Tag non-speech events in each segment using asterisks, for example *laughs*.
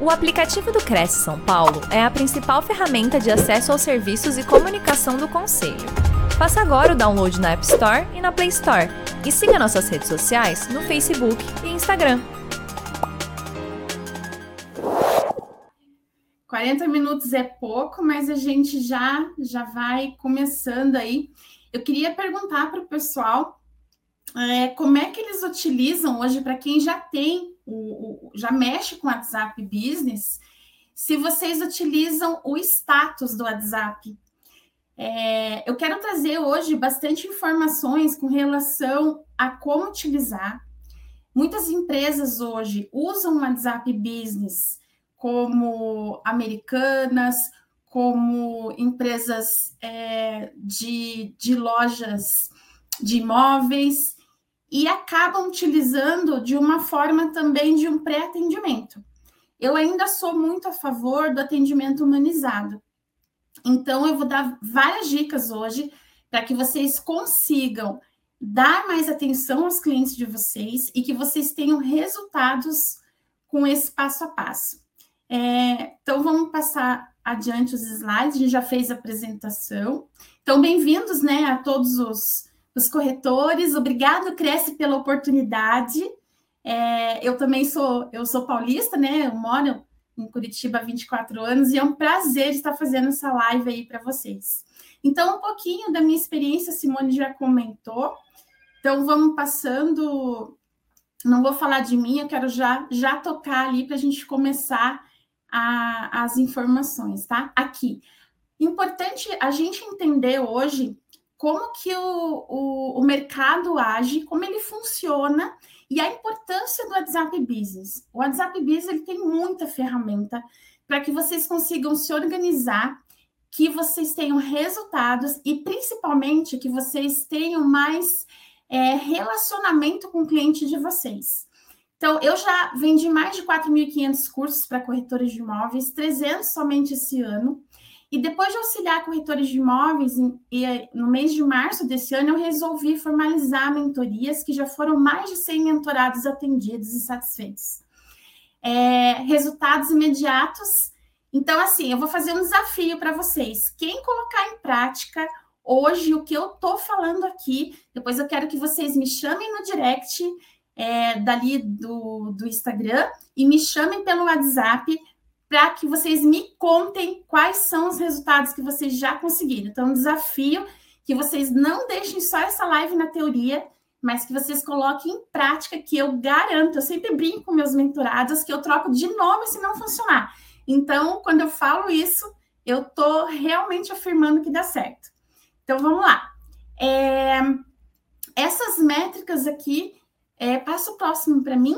O aplicativo do Cresce São Paulo é a principal ferramenta de acesso aos serviços e comunicação do Conselho. Faça agora o download na App Store e na Play Store. E siga nossas redes sociais no Facebook e Instagram. 40 minutos é pouco, mas a gente já já vai começando aí. Eu queria perguntar para o pessoal é, como é que eles utilizam hoje para quem já tem o, o, já mexe com o WhatsApp Business, se vocês utilizam o status do WhatsApp. É, eu quero trazer hoje bastante informações com relação a como utilizar. Muitas empresas hoje usam o WhatsApp Business como americanas, como empresas é, de, de lojas de imóveis, e acabam utilizando de uma forma também de um pré-atendimento. Eu ainda sou muito a favor do atendimento humanizado. Então, eu vou dar várias dicas hoje para que vocês consigam dar mais atenção aos clientes de vocês e que vocês tenham resultados com esse passo a passo. É, então, vamos passar adiante os slides, a gente já fez a apresentação. Então, bem-vindos né, a todos os os corretores. Obrigado, Cresce, pela oportunidade. É, eu também sou, eu sou paulista, né? Eu moro em Curitiba há 24 anos e é um prazer estar fazendo essa live aí para vocês. Então, um pouquinho da minha experiência, a Simone já comentou. Então, vamos passando. Não vou falar de mim, eu quero já, já tocar ali para a gente começar a, as informações, tá? Aqui. Importante a gente entender hoje como que o, o, o, mercado age, como ele funciona e a importância do WhatsApp Business. O WhatsApp Business ele tem muita ferramenta para que vocês consigam se organizar, que vocês tenham resultados e principalmente que vocês tenham mais é, relacionamento com o cliente de vocês. Então, eu já vendi mais de 4.500 cursos para corretores de imóveis, 300 somente esse ano. E depois de auxiliar corretores de imóveis, e no mês de março desse ano, eu resolvi formalizar mentorias, que já foram mais de 100 mentorados atendidos e satisfeitos. É, resultados imediatos. Então, assim, eu vou fazer um desafio para vocês. Quem colocar em prática hoje o que eu estou falando aqui, depois eu quero que vocês me chamem no direct é, dali do, do Instagram e me chamem pelo WhatsApp para que vocês me contem quais são os resultados que vocês já conseguiram. Então, um desafio que vocês não deixem só essa live na teoria, mas que vocês coloquem em prática, que eu garanto, eu sempre brinco com meus mentorados que eu troco de nome se não funcionar. Então, quando eu falo isso, eu estou realmente afirmando que dá certo. Então, vamos lá. É, essas métricas aqui, é, passa o próximo para mim.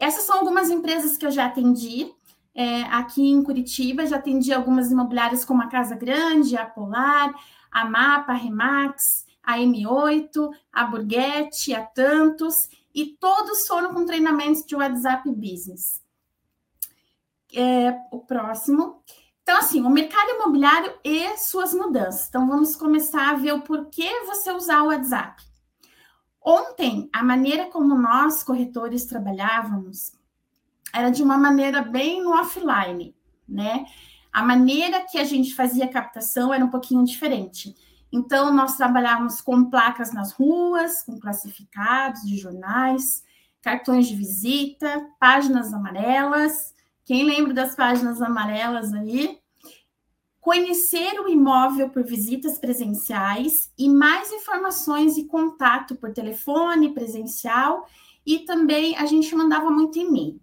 Essas são algumas empresas que eu já atendi. É, aqui em Curitiba, já atendi algumas imobiliárias como a Casa Grande, a Polar, a Mapa, a Remax, a M8, a Burguete, a Tantos, e todos foram com treinamentos de WhatsApp Business. É, o próximo. Então, assim, o mercado imobiliário e suas mudanças. Então, vamos começar a ver o porquê você usar o WhatsApp. Ontem, a maneira como nós, corretores, trabalhávamos era de uma maneira bem no offline, né? A maneira que a gente fazia captação era um pouquinho diferente. Então, nós trabalhávamos com placas nas ruas, com classificados de jornais, cartões de visita, páginas amarelas. Quem lembra das páginas amarelas aí? Conhecer o imóvel por visitas presenciais e mais informações e contato por telefone presencial e também a gente mandava muito e-mail.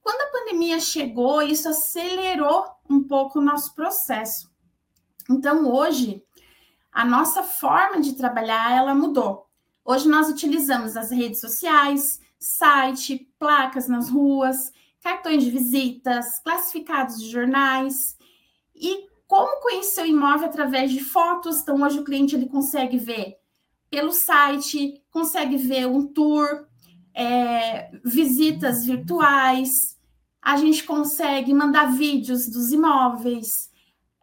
Quando a pandemia chegou, isso acelerou um pouco o nosso processo. Então, hoje, a nossa forma de trabalhar, ela mudou. Hoje nós utilizamos as redes sociais, site, placas nas ruas, cartões de visitas, classificados de jornais e como conhecer o imóvel através de fotos? Então, hoje o cliente ele consegue ver pelo site, consegue ver um tour, é, visitas virtuais, a gente consegue mandar vídeos dos imóveis,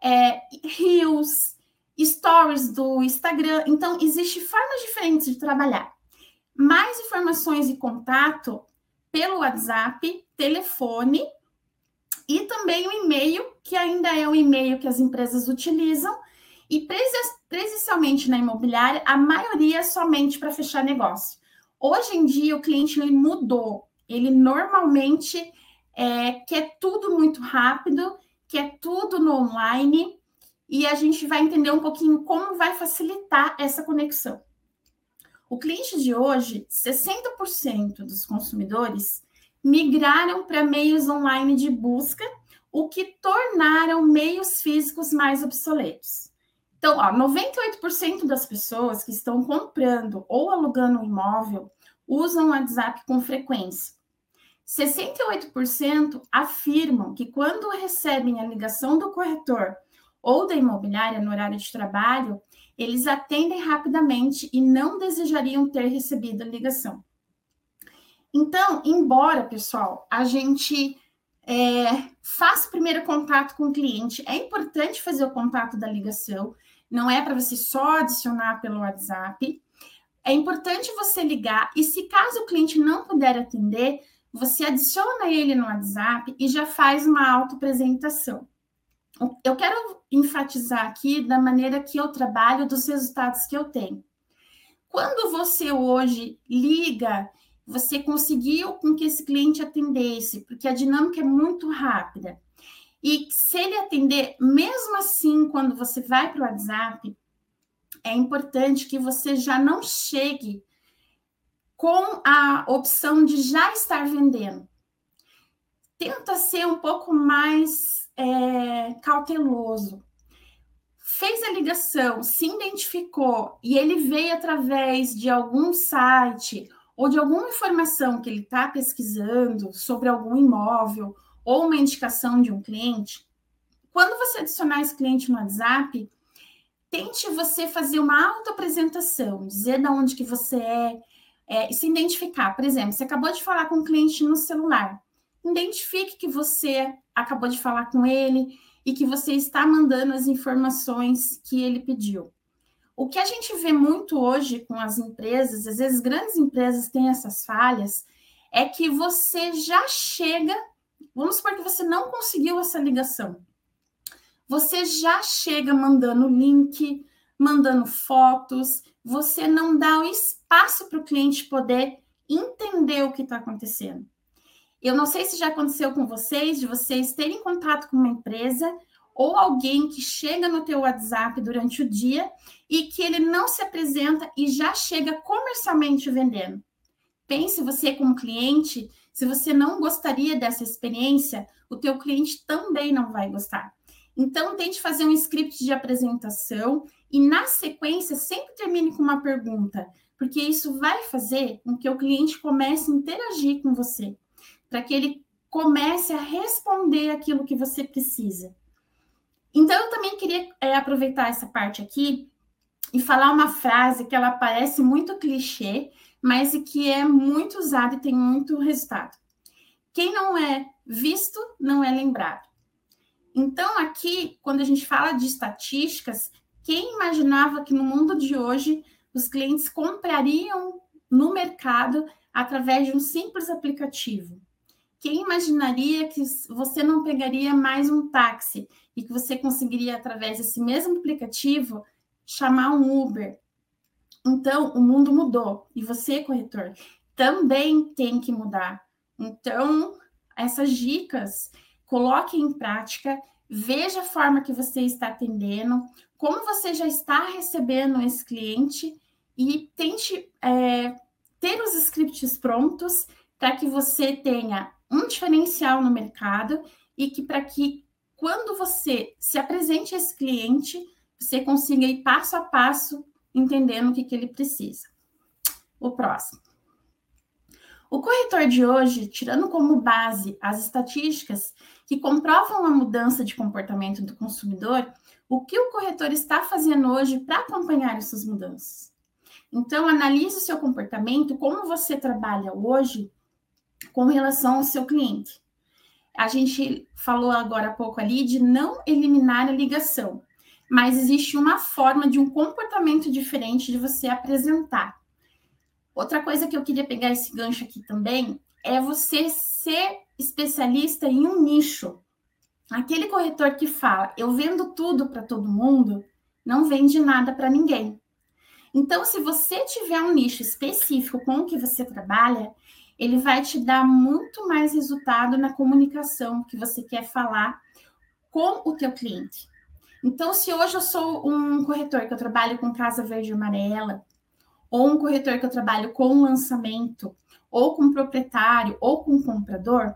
é, reels, stories do Instagram. Então, existem formas diferentes de trabalhar. Mais informações e contato pelo WhatsApp, telefone e também o e-mail, que ainda é o e-mail que as empresas utilizam, e presencialmente na imobiliária, a maioria é somente para fechar negócio. Hoje em dia, o cliente ele mudou. Ele normalmente é, quer tudo muito rápido, quer tudo no online, e a gente vai entender um pouquinho como vai facilitar essa conexão. O cliente de hoje, 60% dos consumidores migraram para meios online de busca, o que tornaram meios físicos mais obsoletos. Então, ó, 98% das pessoas que estão comprando ou alugando um imóvel usam o WhatsApp com frequência. 68% afirmam que quando recebem a ligação do corretor ou da imobiliária no horário de trabalho, eles atendem rapidamente e não desejariam ter recebido a ligação. Então, embora, pessoal, a gente é, faça o primeiro contato com o cliente, é importante fazer o contato da ligação, não é para você só adicionar pelo WhatsApp. É importante você ligar e se caso o cliente não puder atender, você adiciona ele no WhatsApp e já faz uma autoapresentação. Eu quero enfatizar aqui da maneira que eu trabalho, dos resultados que eu tenho. Quando você hoje liga, você conseguiu com que esse cliente atendesse, porque a dinâmica é muito rápida. E se ele atender, mesmo assim, quando você vai para o WhatsApp, é importante que você já não chegue com a opção de já estar vendendo. Tenta ser um pouco mais é, cauteloso. Fez a ligação, se identificou e ele veio através de algum site ou de alguma informação que ele está pesquisando sobre algum imóvel ou uma indicação de um cliente, quando você adicionar esse cliente no WhatsApp, tente você fazer uma auto-apresentação, dizer de onde que você é, é, se identificar. Por exemplo, você acabou de falar com um cliente no celular. Identifique que você acabou de falar com ele e que você está mandando as informações que ele pediu. O que a gente vê muito hoje com as empresas, às vezes grandes empresas têm essas falhas, é que você já chega Vamos supor que você não conseguiu essa ligação. Você já chega mandando link, mandando fotos, você não dá o espaço para o cliente poder entender o que está acontecendo. Eu não sei se já aconteceu com vocês, de vocês terem contato com uma empresa ou alguém que chega no teu WhatsApp durante o dia e que ele não se apresenta e já chega comercialmente vendendo. Pense você como cliente se você não gostaria dessa experiência, o teu cliente também não vai gostar. Então, tente fazer um script de apresentação e, na sequência, sempre termine com uma pergunta, porque isso vai fazer com que o cliente comece a interagir com você, para que ele comece a responder aquilo que você precisa. Então, eu também queria é, aproveitar essa parte aqui e falar uma frase que ela parece muito clichê, mas que é muito usado e tem muito resultado. Quem não é visto não é lembrado. Então, aqui, quando a gente fala de estatísticas, quem imaginava que no mundo de hoje os clientes comprariam no mercado através de um simples aplicativo? Quem imaginaria que você não pegaria mais um táxi e que você conseguiria, através desse mesmo aplicativo, chamar um Uber, então, o mundo mudou e você, corretor, também tem que mudar. Então, essas dicas, coloque em prática, veja a forma que você está atendendo, como você já está recebendo esse cliente e tente é, ter os scripts prontos para que você tenha um diferencial no mercado e que para que quando você se apresente a esse cliente, você consiga ir passo a passo entendendo o que, que ele precisa. O próximo. O corretor de hoje, tirando como base as estatísticas que comprovam a mudança de comportamento do consumidor, o que o corretor está fazendo hoje para acompanhar essas mudanças? Então, analise o seu comportamento, como você trabalha hoje com relação ao seu cliente. A gente falou agora há pouco ali de não eliminar a ligação mas existe uma forma de um comportamento diferente de você apresentar. Outra coisa que eu queria pegar esse gancho aqui também é você ser especialista em um nicho. Aquele corretor que fala, eu vendo tudo para todo mundo, não vende nada para ninguém. Então, se você tiver um nicho específico com o que você trabalha, ele vai te dar muito mais resultado na comunicação que você quer falar com o teu cliente. Então, se hoje eu sou um corretor que eu trabalho com casa verde e amarela, ou um corretor que eu trabalho com lançamento, ou com proprietário, ou com comprador,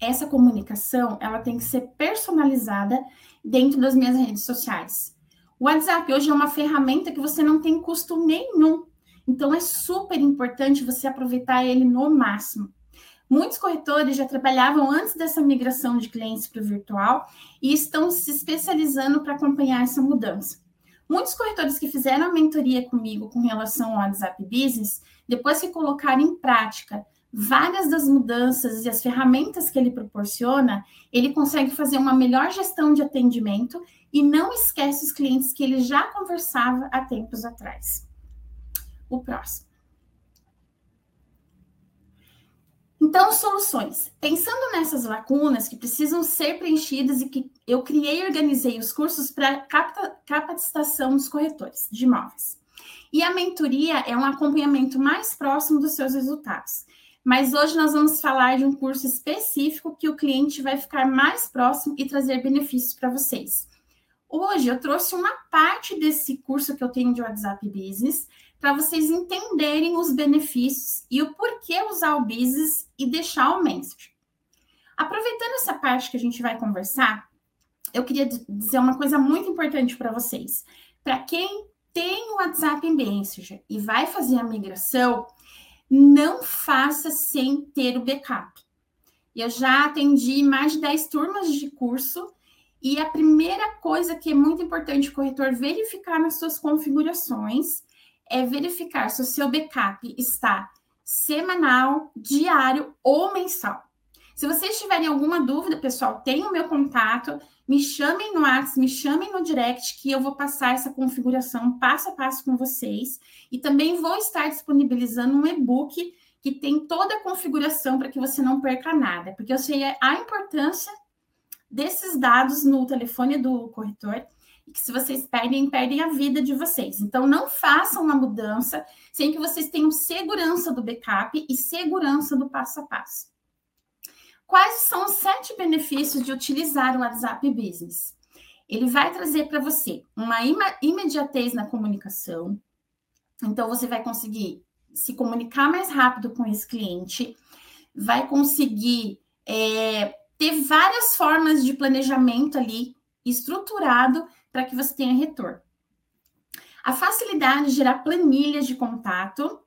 essa comunicação ela tem que ser personalizada dentro das minhas redes sociais. O WhatsApp hoje é uma ferramenta que você não tem custo nenhum. Então é super importante você aproveitar ele no máximo. Muitos corretores já trabalhavam antes dessa migração de clientes para o virtual e estão se especializando para acompanhar essa mudança. Muitos corretores que fizeram a mentoria comigo com relação ao WhatsApp Business, depois que colocaram em prática várias das mudanças e as ferramentas que ele proporciona, ele consegue fazer uma melhor gestão de atendimento e não esquece os clientes que ele já conversava há tempos atrás. O próximo. Então, soluções. Pensando nessas lacunas que precisam ser preenchidas e que eu criei e organizei os cursos para capacitação dos corretores de imóveis. E a mentoria é um acompanhamento mais próximo dos seus resultados. Mas hoje nós vamos falar de um curso específico que o cliente vai ficar mais próximo e trazer benefícios para vocês. Hoje eu trouxe uma parte desse curso que eu tenho de WhatsApp Business para vocês entenderem os benefícios e o porquê usar o Business e deixar o Messenger. Aproveitando essa parte que a gente vai conversar, eu queria dizer uma coisa muito importante para vocês. Para quem tem o WhatsApp em Messenger e vai fazer a migração, não faça sem ter o backup. Eu já atendi mais de 10 turmas de curso e a primeira coisa que é muito importante o corretor verificar nas suas configurações é verificar se o seu backup está semanal, diário ou mensal. Se vocês tiverem alguma dúvida, pessoal, tem o meu contato, me chamem no WhatsApp, me chamem no direct, que eu vou passar essa configuração passo a passo com vocês. E também vou estar disponibilizando um e-book que tem toda a configuração para que você não perca nada, porque eu sei a importância desses dados no telefone do corretor e que se vocês perdem, perdem a vida de vocês. Então, não façam uma mudança sem que vocês tenham segurança do backup e segurança do passo a passo. Quais são os sete benefícios de utilizar o WhatsApp Business? Ele vai trazer para você uma imediatez na comunicação. Então, você vai conseguir se comunicar mais rápido com esse cliente, vai conseguir é, ter várias formas de planejamento ali estruturado para que você tenha retorno. A facilidade de gerar planilhas de contato,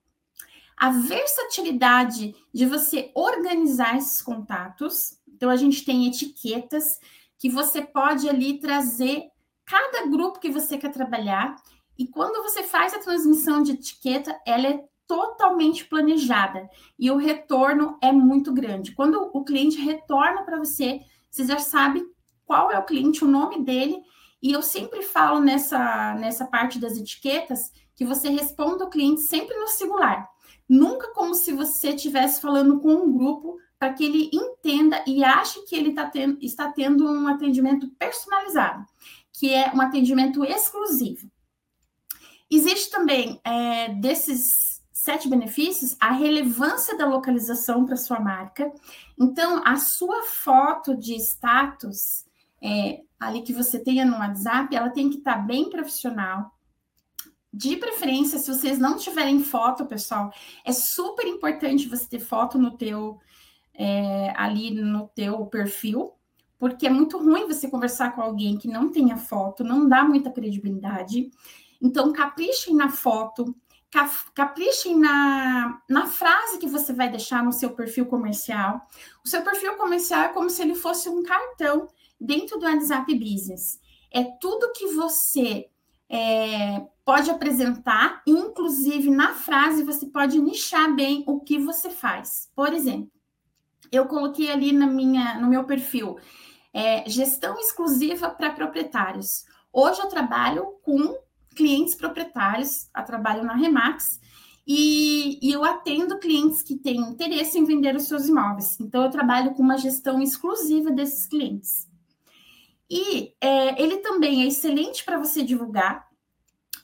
a versatilidade de você organizar esses contatos. Então, a gente tem etiquetas que você pode ali trazer cada grupo que você quer trabalhar. E quando você faz a transmissão de etiqueta, ela é totalmente planejada e o retorno é muito grande. Quando o cliente retorna para você, você já sabe qual é o cliente, o nome dele, e eu sempre falo nessa, nessa parte das etiquetas que você responda o cliente sempre no singular. Nunca como se você estivesse falando com um grupo para que ele entenda e ache que ele tá tendo, está tendo um atendimento personalizado, que é um atendimento exclusivo. Existe também é, desses sete benefícios, a relevância da localização para sua marca. Então, a sua foto de status é, ali que você tenha no WhatsApp, ela tem que estar tá bem profissional. De preferência, se vocês não tiverem foto, pessoal, é super importante você ter foto no teu é, ali no teu perfil, porque é muito ruim você conversar com alguém que não tenha foto, não dá muita credibilidade. Então, caprichem na foto, caprichem na, na frase que você vai deixar no seu perfil comercial. O seu perfil comercial é como se ele fosse um cartão dentro do WhatsApp Business. É tudo que você é, pode apresentar, inclusive na frase você pode nichar bem o que você faz. Por exemplo, eu coloquei ali na minha, no meu perfil é, gestão exclusiva para proprietários. Hoje eu trabalho com clientes proprietários, a trabalho na Remax, E, e, eu atendo clientes que têm interesse em vender os seus imóveis. Então, eu trabalho com uma gestão exclusiva desses clientes. E é, ele também é excelente para você divulgar.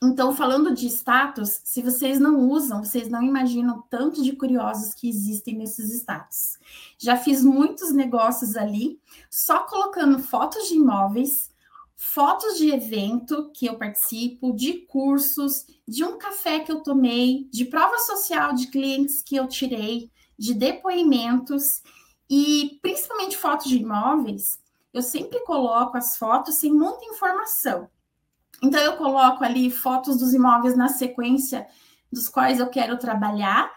Então, falando de status, se vocês não usam, vocês não imaginam tanto de curiosos que existem nesses status. Já fiz muitos negócios ali, só colocando fotos de imóveis, fotos de evento que eu participo, de cursos, de um café que eu tomei, de prova social de clientes que eu tirei, de depoimentos e principalmente fotos de imóveis. Eu sempre coloco as fotos sem muita informação. Então eu coloco ali fotos dos imóveis na sequência dos quais eu quero trabalhar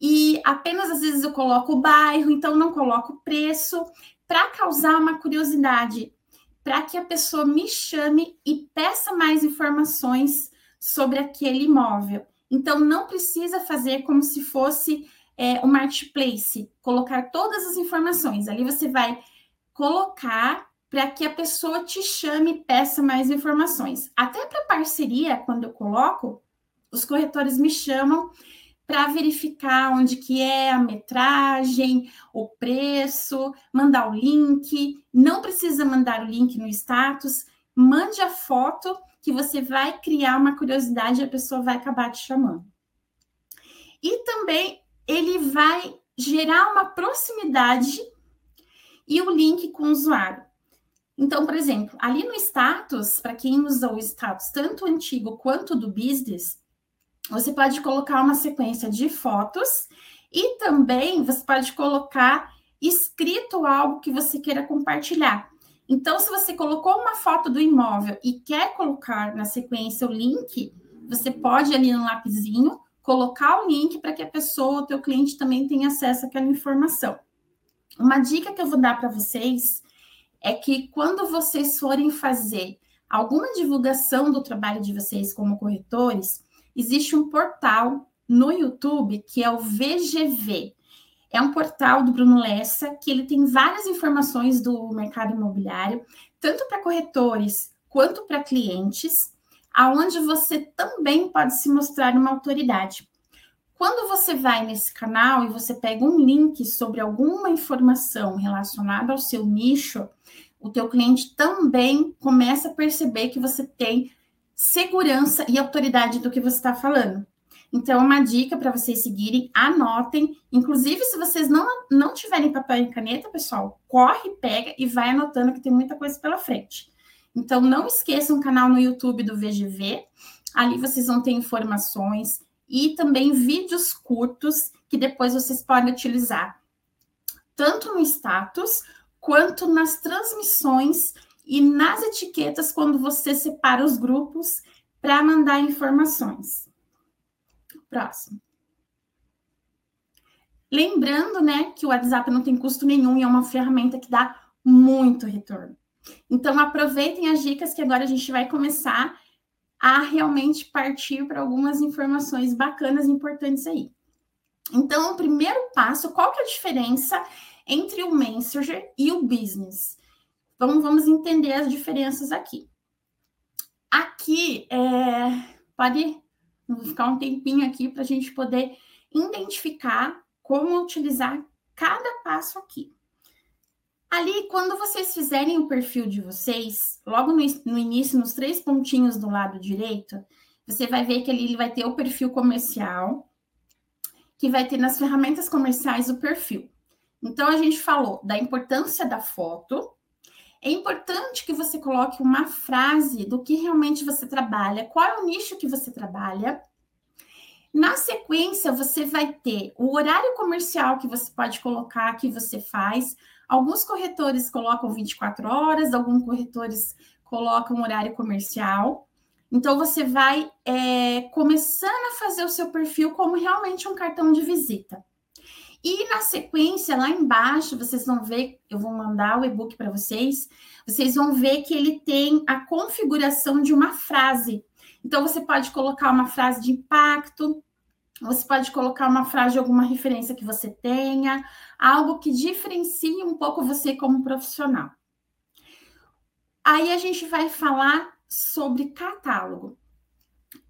e apenas às vezes eu coloco o bairro, então não coloco o preço para causar uma curiosidade para que a pessoa me chame e peça mais informações sobre aquele imóvel. Então, não precisa fazer como se fosse é, o marketplace, colocar todas as informações. Ali você vai colocar para que a pessoa te chame e peça mais informações. Até para parceria, quando eu coloco, os corretores me chamam para verificar onde que é a metragem, o preço, mandar o link. Não precisa mandar o link no status, mande a foto que você vai criar uma curiosidade e a pessoa vai acabar te chamando. E também ele vai gerar uma proximidade e o link com o usuário. Então, por exemplo, ali no status, para quem usa o status tanto antigo quanto do business, você pode colocar uma sequência de fotos e também você pode colocar escrito algo que você queira compartilhar. Então, se você colocou uma foto do imóvel e quer colocar na sequência o link, você pode ali no lapisinho colocar o link para que a pessoa, o teu cliente também tenha acesso àquela informação. Uma dica que eu vou dar para vocês é que quando vocês forem fazer alguma divulgação do trabalho de vocês como corretores, existe um portal no YouTube que é o VGV. É um portal do Bruno Lessa que ele tem várias informações do mercado imobiliário, tanto para corretores quanto para clientes, aonde você também pode se mostrar uma autoridade. Quando você vai nesse canal e você pega um link sobre alguma informação relacionada ao seu nicho, o teu cliente também começa a perceber que você tem segurança e autoridade do que você está falando. Então, uma dica para vocês seguirem, anotem. Inclusive, se vocês não, não tiverem papel e caneta, pessoal, corre, pega e vai anotando que tem muita coisa pela frente. Então, não esqueçam o canal no YouTube do VGV. Ali vocês vão ter informações e também vídeos curtos que depois vocês podem utilizar, tanto no status quanto nas transmissões e nas etiquetas quando você separa os grupos para mandar informações. Próximo. Lembrando, né, que o WhatsApp não tem custo nenhum e é uma ferramenta que dá muito retorno. Então, aproveitem as dicas que agora a gente vai começar a realmente partir para algumas informações bacanas importantes aí. Então, o primeiro passo, qual que é a diferença entre o Messenger e o Business? Então, vamos entender as diferenças aqui. Aqui, é, pode ficar um tempinho aqui para a gente poder identificar como utilizar cada passo aqui. Ali, quando vocês fizerem o perfil de vocês, logo no, no início, nos três pontinhos do lado direito, você vai ver que ali ele vai ter o perfil comercial, que vai ter nas ferramentas comerciais o perfil. Então, a gente falou da importância da foto, é importante que você coloque uma frase do que realmente você trabalha, qual é o nicho que você trabalha. Na sequência, você vai ter o horário comercial que você pode colocar, que você faz. Alguns corretores colocam 24 horas, alguns corretores colocam horário comercial. Então, você vai é, começando a fazer o seu perfil como realmente um cartão de visita. E na sequência, lá embaixo, vocês vão ver, eu vou mandar o e-book para vocês, vocês vão ver que ele tem a configuração de uma frase. Então, você pode colocar uma frase de impacto, você pode colocar uma frase alguma referência que você tenha, algo que diferencie um pouco você como profissional. Aí a gente vai falar sobre catálogo.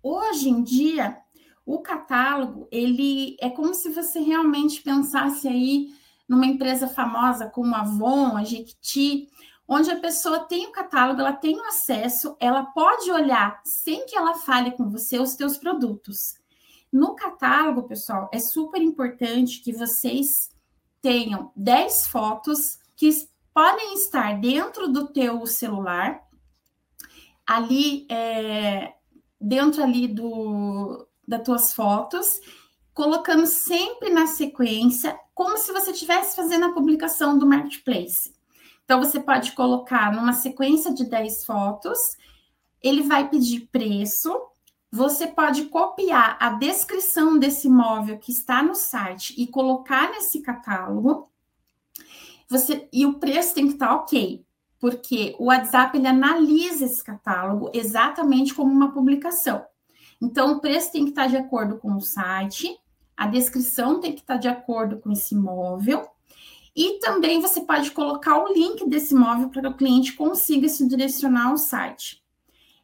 Hoje em dia, o catálogo, ele é como se você realmente pensasse aí numa empresa famosa como a Avon, a Jequiti, onde a pessoa tem o catálogo, ela tem o acesso, ela pode olhar sem que ela fale com você os seus produtos. No catálogo, pessoal, é super importante que vocês tenham 10 fotos que podem estar dentro do teu celular, ali é, dentro ali do das tuas fotos, colocando sempre na sequência, como se você estivesse fazendo a publicação do marketplace. Então você pode colocar numa sequência de 10 fotos, ele vai pedir preço, você pode copiar a descrição desse imóvel que está no site e colocar nesse catálogo. Você e o preço tem que estar ok, porque o WhatsApp ele analisa esse catálogo exatamente como uma publicação. Então o preço tem que estar de acordo com o site, a descrição tem que estar de acordo com esse imóvel. E também você pode colocar o link desse imóvel para que o cliente consiga se direcionar ao site.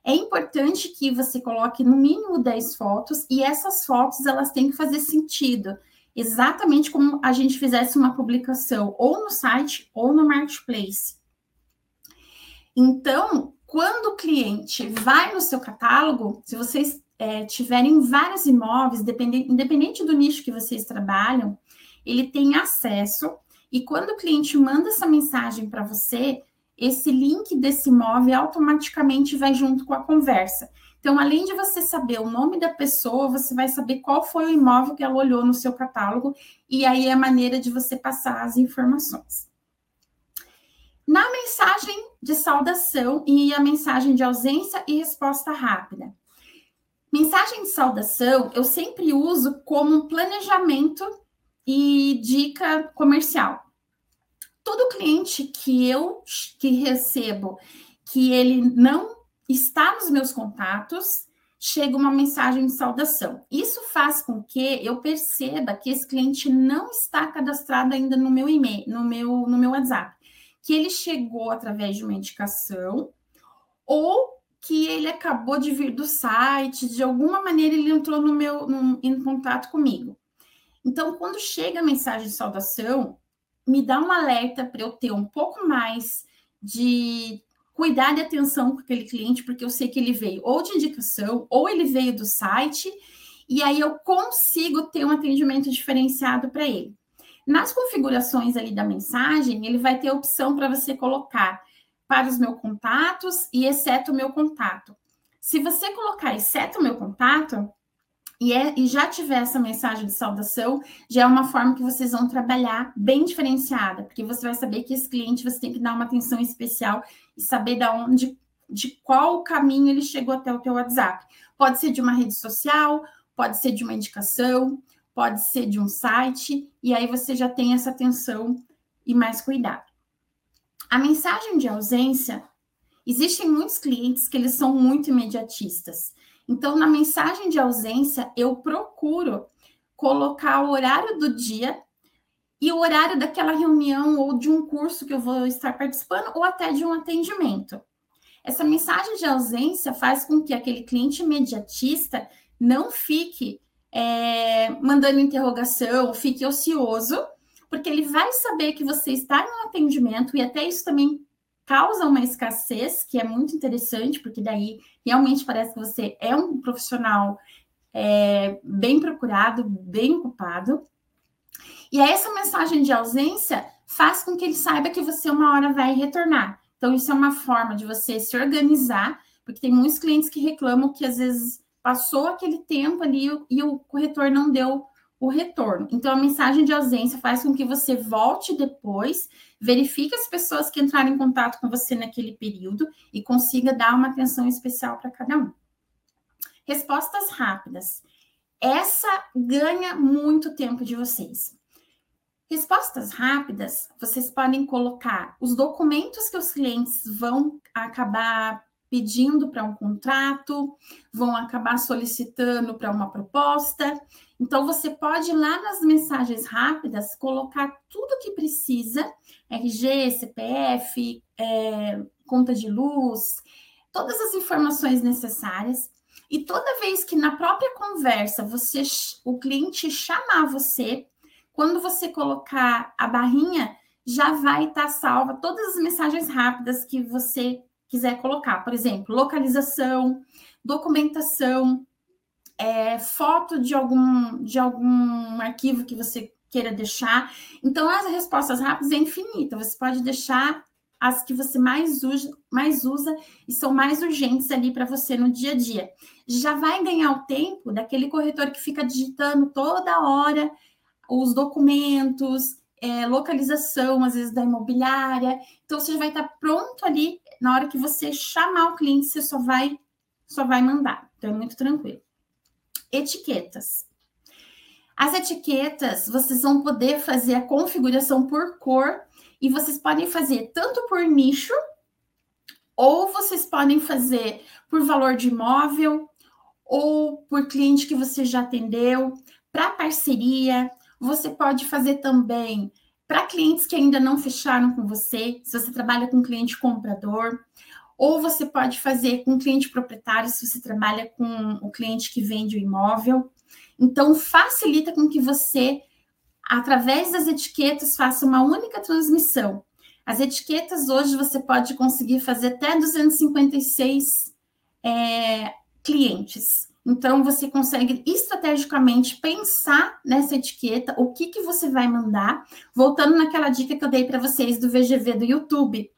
É importante que você coloque no mínimo 10 fotos e essas fotos elas têm que fazer sentido, exatamente como a gente fizesse uma publicação ou no site ou no marketplace. Então, quando o cliente vai no seu catálogo, se vocês é, tiverem vários imóveis, independente do nicho que vocês trabalham, ele tem acesso e quando o cliente manda essa mensagem para você, esse link desse imóvel automaticamente vai junto com a conversa. Então, além de você saber o nome da pessoa, você vai saber qual foi o imóvel que ela olhou no seu catálogo, e aí é a maneira de você passar as informações. Na mensagem de saudação e a mensagem de ausência e resposta rápida. Mensagem de saudação eu sempre uso como planejamento e dica comercial todo cliente que eu que recebo que ele não está nos meus contatos, chega uma mensagem de saudação. Isso faz com que eu perceba que esse cliente não está cadastrado ainda no meu e-mail, no meu, no meu WhatsApp, que ele chegou através de uma indicação ou que ele acabou de vir do site, de alguma maneira ele entrou no meu no, em contato comigo. Então, quando chega a mensagem de saudação, me dá um alerta para eu ter um pouco mais de cuidar de atenção com aquele cliente, porque eu sei que ele veio ou de indicação, ou ele veio do site, e aí eu consigo ter um atendimento diferenciado para ele. Nas configurações ali da mensagem, ele vai ter a opção para você colocar para os meus contatos e exceto o meu contato. Se você colocar exceto o meu contato, e, é, e já tiver essa mensagem de saudação, já é uma forma que vocês vão trabalhar bem diferenciada, porque você vai saber que esse cliente você tem que dar uma atenção especial e saber da onde, de qual caminho ele chegou até o teu WhatsApp. Pode ser de uma rede social, pode ser de uma indicação, pode ser de um site, e aí você já tem essa atenção e mais cuidado. A mensagem de ausência, existem muitos clientes que eles são muito imediatistas. Então, na mensagem de ausência, eu procuro colocar o horário do dia e o horário daquela reunião ou de um curso que eu vou estar participando ou até de um atendimento. Essa mensagem de ausência faz com que aquele cliente imediatista não fique é, mandando interrogação, fique ocioso, porque ele vai saber que você está em um atendimento e até isso também causa uma escassez, que é muito interessante, porque daí realmente parece que você é um profissional é, bem procurado, bem ocupado. E essa mensagem de ausência faz com que ele saiba que você uma hora vai retornar. Então, isso é uma forma de você se organizar, porque tem muitos clientes que reclamam que às vezes passou aquele tempo ali e o corretor não deu o retorno. Então, a mensagem de ausência faz com que você volte depois, verifique as pessoas que entraram em contato com você naquele período e consiga dar uma atenção especial para cada um. Respostas rápidas. Essa ganha muito tempo de vocês. Respostas rápidas, vocês podem colocar os documentos que os clientes vão acabar pedindo para um contrato, vão acabar solicitando para uma proposta. Então, você pode lá nas mensagens rápidas colocar tudo que precisa: RG, CPF, é, conta de luz, todas as informações necessárias. E toda vez que na própria conversa você o cliente chamar você, quando você colocar a barrinha, já vai estar tá salva todas as mensagens rápidas que você quiser colocar. Por exemplo, localização, documentação, é, foto de algum, de algum arquivo que você queira deixar. Então, as respostas rápidas é infinita. Você pode deixar as que você mais usa, mais usa e são mais urgentes ali para você no dia a dia. Já vai ganhar o tempo daquele corretor que fica digitando toda hora os documentos, é, localização, às vezes, da imobiliária. Então, você vai estar pronto ali na hora que você chamar o cliente, você só vai, só vai mandar. Então, é muito tranquilo. Etiquetas. As etiquetas, vocês vão poder fazer a configuração por cor e vocês podem fazer tanto por nicho, ou vocês podem fazer por valor de imóvel, ou por cliente que você já atendeu, para parceria. Você pode fazer também para clientes que ainda não fecharam com você, se você trabalha com cliente comprador, ou você pode fazer com cliente proprietário, se você trabalha com o cliente que vende o imóvel. Então, facilita com que você através das etiquetas, faça uma única transmissão. As etiquetas hoje você pode conseguir fazer até 256 é, clientes. Então, você consegue estrategicamente pensar nessa etiqueta, o que, que você vai mandar, voltando naquela dica que eu dei para vocês do VGV do YouTube,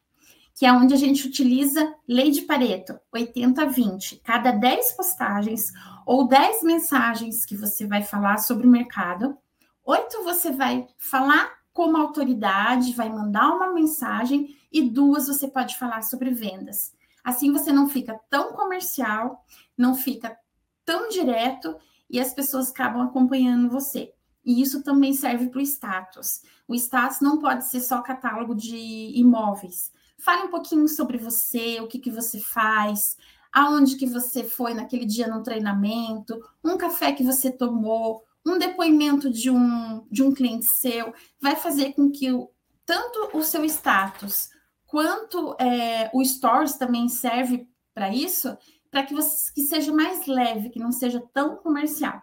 que é onde a gente utiliza lei de Pareto, 80-20. Cada 10 postagens ou 10 mensagens que você vai falar sobre o mercado, Oito, você vai falar como autoridade, vai mandar uma mensagem, e duas, você pode falar sobre vendas. Assim você não fica tão comercial, não fica tão direto e as pessoas acabam acompanhando você. E isso também serve para o status. O status não pode ser só catálogo de imóveis. Fale um pouquinho sobre você, o que, que você faz, aonde que você foi naquele dia no treinamento, um café que você tomou, um depoimento de um, de um cliente seu vai fazer com que o, tanto o seu status quanto é, o Stories também serve para isso, para que, você, que seja mais leve, que não seja tão comercial.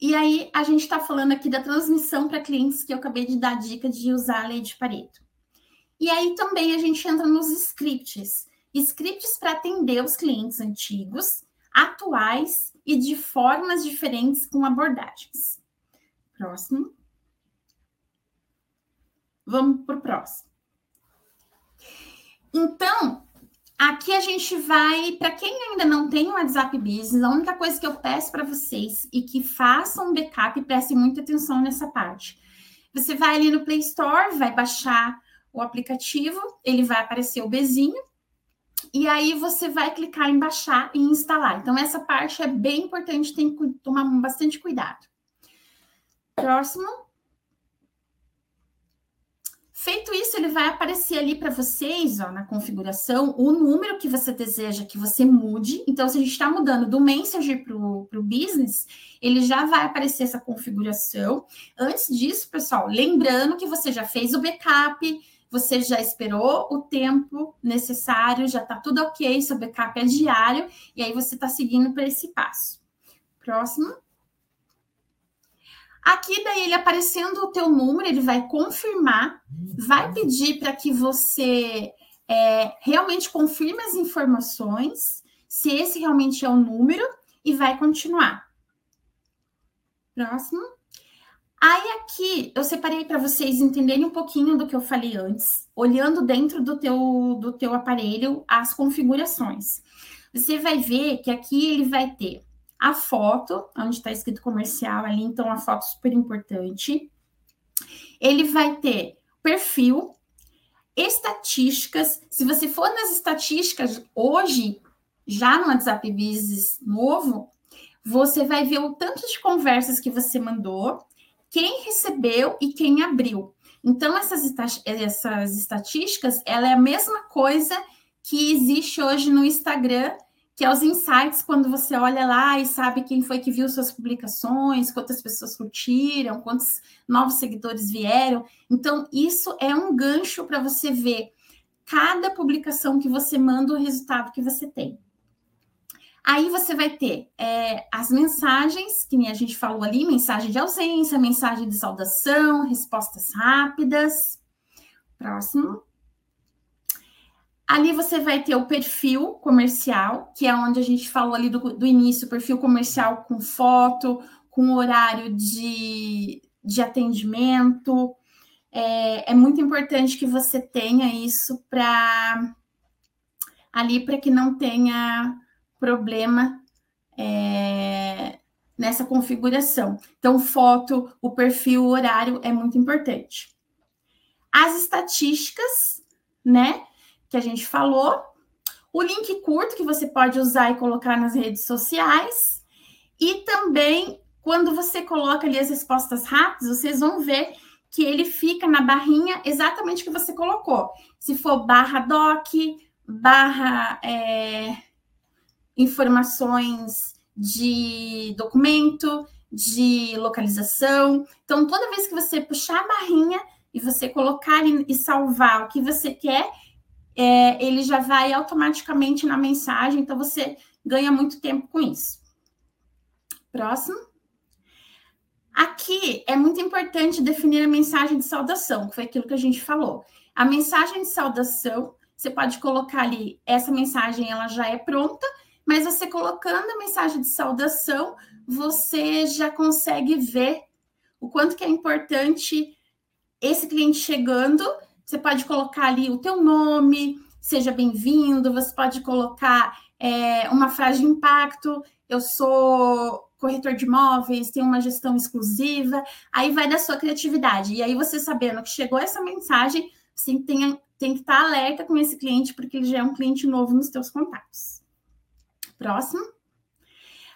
E aí, a gente está falando aqui da transmissão para clientes que eu acabei de dar a dica de usar a lei de Pareto. E aí também a gente entra nos scripts. Scripts para atender os clientes antigos, atuais e de formas diferentes com abordagens. Próximo. Vamos para o próximo. Então, aqui a gente vai, para quem ainda não tem o WhatsApp Business, a única coisa que eu peço para vocês e que façam um backup e prestem muita atenção nessa parte. Você vai ali no Play Store, vai baixar o aplicativo, ele vai aparecer o bezinho, e aí você vai clicar em baixar e instalar. Então, essa parte é bem importante, tem que tomar bastante cuidado. Próximo. Feito isso, ele vai aparecer ali para vocês, ó, na configuração, o número que você deseja que você mude. Então, se a gente está mudando do Messenger para o Business, ele já vai aparecer essa configuração. Antes disso, pessoal, lembrando que você já fez o backup, você já esperou o tempo necessário, já está tudo ok, seu backup é diário, e aí você está seguindo para esse passo. Próximo. Aqui, daí, ele aparecendo o teu número, ele vai confirmar, vai pedir para que você é, realmente confirme as informações, se esse realmente é o número, e vai continuar. Próximo. Aí aqui eu separei para vocês entenderem um pouquinho do que eu falei antes, olhando dentro do teu, do teu aparelho as configurações. Você vai ver que aqui ele vai ter a foto, onde está escrito comercial ali, então a foto super importante. Ele vai ter perfil, estatísticas. Se você for nas estatísticas hoje, já no WhatsApp Business novo, você vai ver o tanto de conversas que você mandou quem recebeu e quem abriu. Então, essas, essas estatísticas, ela é a mesma coisa que existe hoje no Instagram, que é os insights, quando você olha lá e sabe quem foi que viu suas publicações, quantas pessoas curtiram, quantos novos seguidores vieram. Então, isso é um gancho para você ver cada publicação que você manda, o resultado que você tem. Aí você vai ter é, as mensagens, que nem a gente falou ali, mensagem de ausência, mensagem de saudação, respostas rápidas. Próximo. Ali você vai ter o perfil comercial, que é onde a gente falou ali do, do início, perfil comercial com foto, com horário de, de atendimento. É, é muito importante que você tenha isso para ali para que não tenha problema é, nessa configuração. Então, foto, o perfil, o horário é muito importante. As estatísticas, né, que a gente falou, o link curto que você pode usar e colocar nas redes sociais, e também quando você coloca ali as respostas rápidas, vocês vão ver que ele fica na barrinha exatamente que você colocou. Se for barra doc, barra é, informações de documento, de localização. Então, toda vez que você puxar a barrinha e você colocar e salvar o que você quer, é, ele já vai automaticamente na mensagem, então você ganha muito tempo com isso. Próximo. Aqui é muito importante definir a mensagem de saudação, que foi aquilo que a gente falou. A mensagem de saudação, você pode colocar ali, essa mensagem ela já é pronta, mas você colocando a mensagem de saudação, você já consegue ver o quanto que é importante esse cliente chegando. Você pode colocar ali o teu nome, seja bem-vindo, você pode colocar é, uma frase de impacto, eu sou corretor de imóveis, tenho uma gestão exclusiva, aí vai da sua criatividade. E aí você sabendo que chegou essa mensagem, você tem, tem que estar alerta com esse cliente, porque ele já é um cliente novo nos teus contatos. Próximo.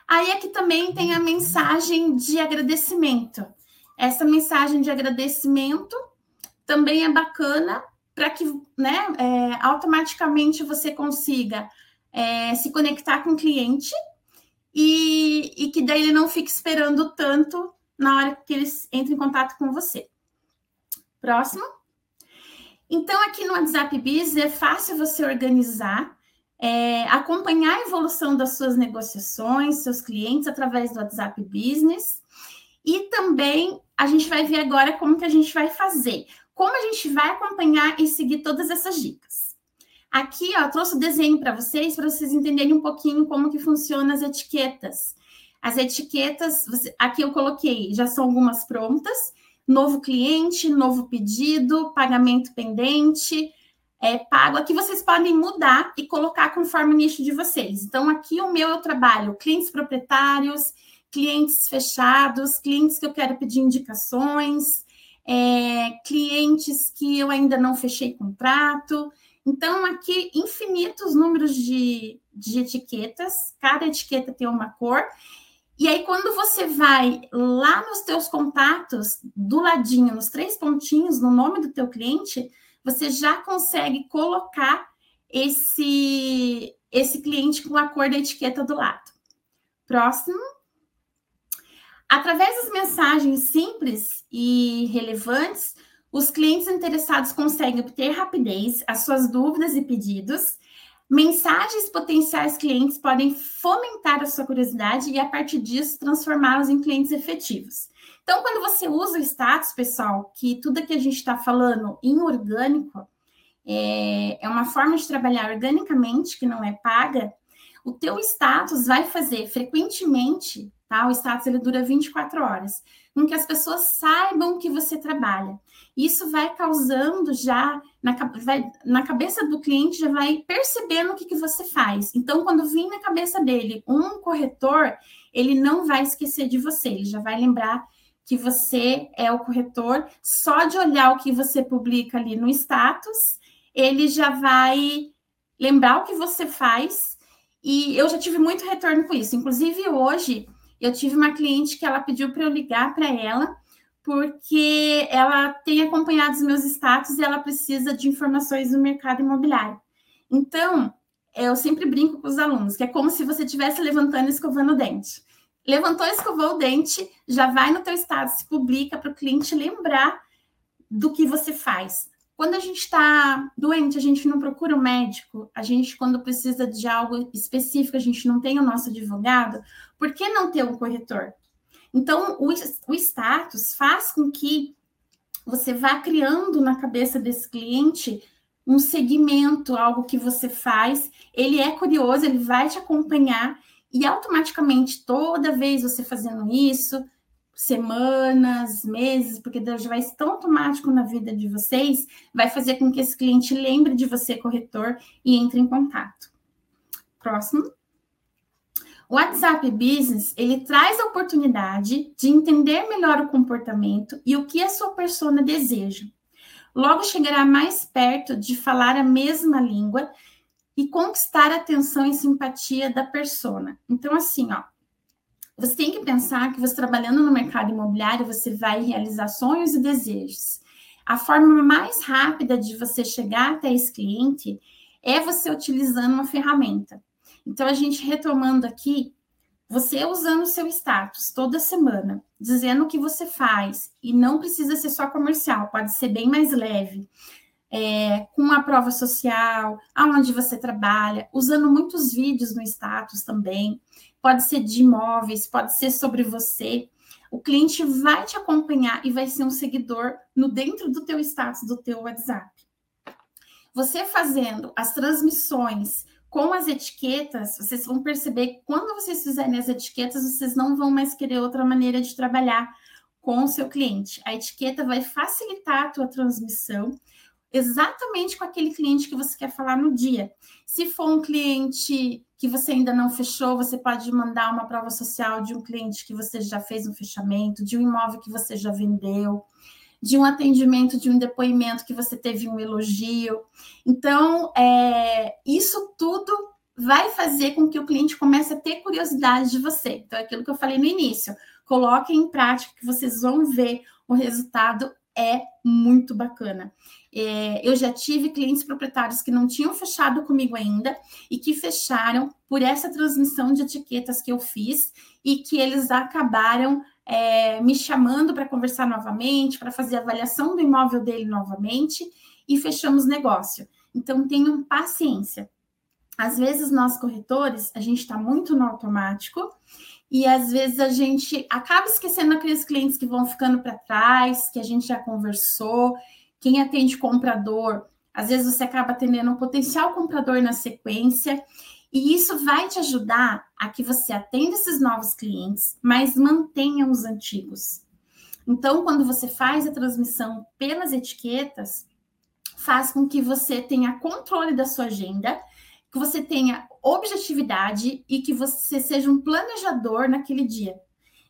Aí aqui também tem a mensagem de agradecimento. Essa mensagem de agradecimento também é bacana para que né, é, automaticamente você consiga é, se conectar com o cliente e, e que daí ele não fique esperando tanto na hora que eles entram em contato com você. Próximo. Então, aqui no WhatsApp Biz é fácil você organizar é, acompanhar a evolução das suas negociações, seus clientes através do WhatsApp Business. E também a gente vai ver agora como que a gente vai fazer, como a gente vai acompanhar e seguir todas essas dicas. Aqui, ó, trouxe o desenho para vocês, para vocês entenderem um pouquinho como que funcionam as etiquetas. As etiquetas, aqui eu coloquei, já são algumas prontas. Novo cliente, novo pedido, pagamento pendente, é, pago. Aqui vocês podem mudar e colocar conforme o nicho de vocês. Então, aqui o meu eu trabalho clientes proprietários, clientes fechados, clientes que eu quero pedir indicações, é, clientes que eu ainda não fechei contrato. Então, aqui, infinitos números de, de etiquetas, cada etiqueta tem uma cor. E aí, quando você vai lá nos teus contatos, do ladinho, nos três pontinhos, no nome do teu cliente, você já consegue colocar esse, esse cliente com a cor da etiqueta do lado. Próximo. Através das mensagens simples e relevantes, os clientes interessados conseguem obter rapidez as suas dúvidas e pedidos. Mensagens potenciais clientes podem fomentar a sua curiosidade e, a partir disso, transformá-los em clientes efetivos. Então, quando você usa o status, pessoal, que tudo que a gente está falando em orgânico, é, é uma forma de trabalhar organicamente, que não é paga, o teu status vai fazer frequentemente, tá? O status ele dura 24 horas, com que as pessoas saibam que você trabalha. Isso vai causando já na, vai, na cabeça do cliente já vai percebendo o que, que você faz. Então, quando vir na cabeça dele um corretor, ele não vai esquecer de você, ele já vai lembrar que você é o corretor, só de olhar o que você publica ali no status, ele já vai lembrar o que você faz. E eu já tive muito retorno com isso. Inclusive, hoje, eu tive uma cliente que ela pediu para eu ligar para ela, porque ela tem acompanhado os meus status e ela precisa de informações do mercado imobiliário. Então, eu sempre brinco com os alunos, que é como se você estivesse levantando e escovando o dente. Levantou, escovou o dente, já vai no teu estado, se publica para o cliente lembrar do que você faz. Quando a gente está doente, a gente não procura o um médico, a gente, quando precisa de algo específico, a gente não tem o nosso advogado, por que não ter um corretor? Então, o, o status faz com que você vá criando na cabeça desse cliente um segmento, algo que você faz, ele é curioso, ele vai te acompanhar e automaticamente, toda vez você fazendo isso, semanas, meses, porque Deus já vai ser tão automático na vida de vocês, vai fazer com que esse cliente lembre de você, corretor, e entre em contato. Próximo. O WhatsApp Business, ele traz a oportunidade de entender melhor o comportamento e o que a sua persona deseja. Logo chegará mais perto de falar a mesma língua e conquistar a atenção e simpatia da persona. Então, assim, ó, você tem que pensar que você trabalhando no mercado imobiliário, você vai realizar sonhos e desejos. A forma mais rápida de você chegar até esse cliente é você utilizando uma ferramenta. Então, a gente retomando aqui, você usando o seu status toda semana, dizendo o que você faz, e não precisa ser só comercial, pode ser bem mais leve. É, com uma prova social, aonde você trabalha, usando muitos vídeos no status também pode ser de imóveis, pode ser sobre você. O cliente vai te acompanhar e vai ser um seguidor no dentro do teu status do teu WhatsApp. Você fazendo as transmissões com as etiquetas, vocês vão perceber que quando vocês fizerem as etiquetas, vocês não vão mais querer outra maneira de trabalhar com o seu cliente. A etiqueta vai facilitar a tua transmissão exatamente com aquele cliente que você quer falar no dia. Se for um cliente que você ainda não fechou, você pode mandar uma prova social de um cliente que você já fez um fechamento, de um imóvel que você já vendeu, de um atendimento, de um depoimento que você teve um elogio. Então, é, isso tudo vai fazer com que o cliente comece a ter curiosidade de você. Então, é aquilo que eu falei no início. Coloquem em prática que vocês vão ver o resultado é muito bacana. É, eu já tive clientes proprietários que não tinham fechado comigo ainda e que fecharam por essa transmissão de etiquetas que eu fiz e que eles acabaram é, me chamando para conversar novamente, para fazer avaliação do imóvel dele novamente e fechamos negócio. Então tenham paciência. Às vezes nós corretores a gente está muito no automático e às vezes a gente acaba esquecendo aqueles clientes que vão ficando para trás, que a gente já conversou. Quem atende comprador, às vezes você acaba atendendo um potencial comprador na sequência, e isso vai te ajudar a que você atenda esses novos clientes, mas mantenha os antigos. Então, quando você faz a transmissão pelas etiquetas, faz com que você tenha controle da sua agenda que você tenha objetividade e que você seja um planejador naquele dia.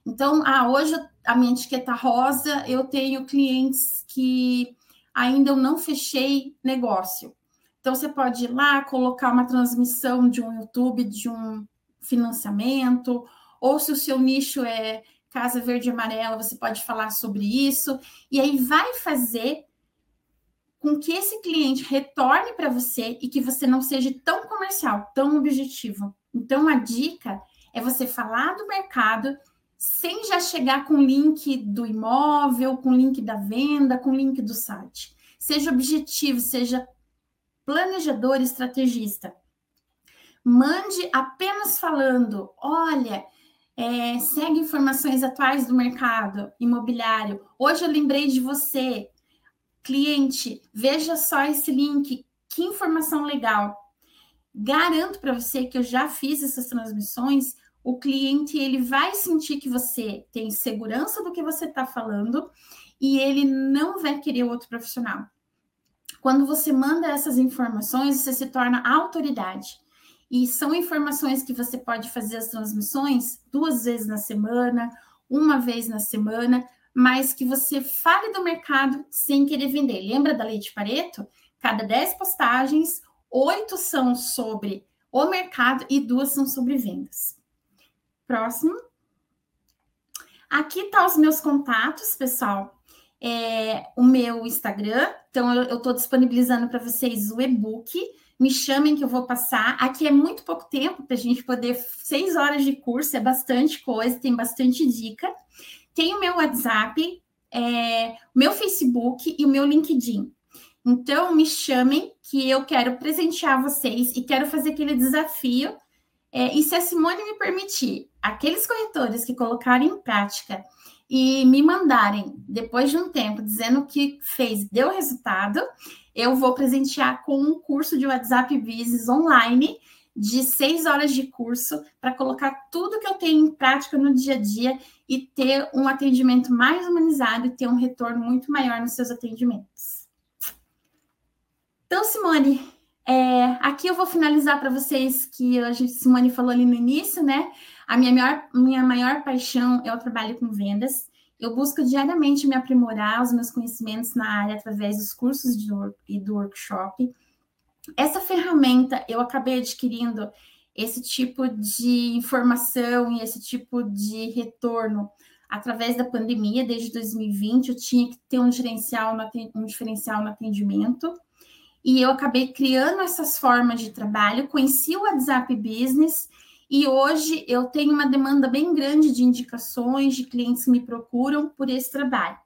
Então, ah, hoje a minha etiqueta rosa, eu tenho clientes que ainda eu não fechei negócio. Então, você pode ir lá, colocar uma transmissão de um YouTube, de um financiamento, ou se o seu nicho é Casa Verde e Amarela, você pode falar sobre isso, e aí vai fazer com que esse cliente retorne para você e que você não seja tão comercial, tão objetivo. Então, a dica é você falar do mercado sem já chegar com link do imóvel, com link da venda, com link do site. Seja objetivo, seja planejador, estrategista. Mande apenas falando: olha, é, segue informações atuais do mercado imobiliário. Hoje eu lembrei de você. Cliente, veja só esse link, que informação legal. Garanto para você que eu já fiz essas transmissões, o cliente ele vai sentir que você tem segurança do que você está falando e ele não vai querer outro profissional. Quando você manda essas informações, você se torna autoridade. E são informações que você pode fazer as transmissões duas vezes na semana, uma vez na semana, mas que você fale do mercado sem querer vender. Lembra da lei de Pareto? Cada 10 postagens, oito são sobre o mercado e duas são sobre vendas. Próximo. Aqui tá os meus contatos, pessoal. É, o meu Instagram, então eu estou disponibilizando para vocês o e-book. Me chamem que eu vou passar. Aqui é muito pouco tempo para a gente poder. Seis horas de curso é bastante coisa, tem bastante dica. Tem o meu WhatsApp, é, meu Facebook e o meu LinkedIn. Então, me chamem que eu quero presentear vocês e quero fazer aquele desafio. É, e se a Simone me permitir, aqueles corretores que colocarem em prática e me mandarem, depois de um tempo, dizendo que fez, deu resultado, eu vou presentear com um curso de WhatsApp Business online de seis horas de curso para colocar tudo que eu tenho em prática no dia a dia e ter um atendimento mais humanizado e ter um retorno muito maior nos seus atendimentos. Então, Simone, é, aqui eu vou finalizar para vocês que a gente, Simone falou ali no início, né? A minha maior, minha maior paixão é o trabalho com vendas. Eu busco diariamente me aprimorar os meus conhecimentos na área através dos cursos de, e do workshop. Essa ferramenta eu acabei adquirindo esse tipo de informação e esse tipo de retorno através da pandemia, desde 2020, eu tinha que ter um diferencial no, um diferencial no atendimento. E eu acabei criando essas formas de trabalho, conheci o WhatsApp Business e hoje eu tenho uma demanda bem grande de indicações de clientes que me procuram por esse trabalho.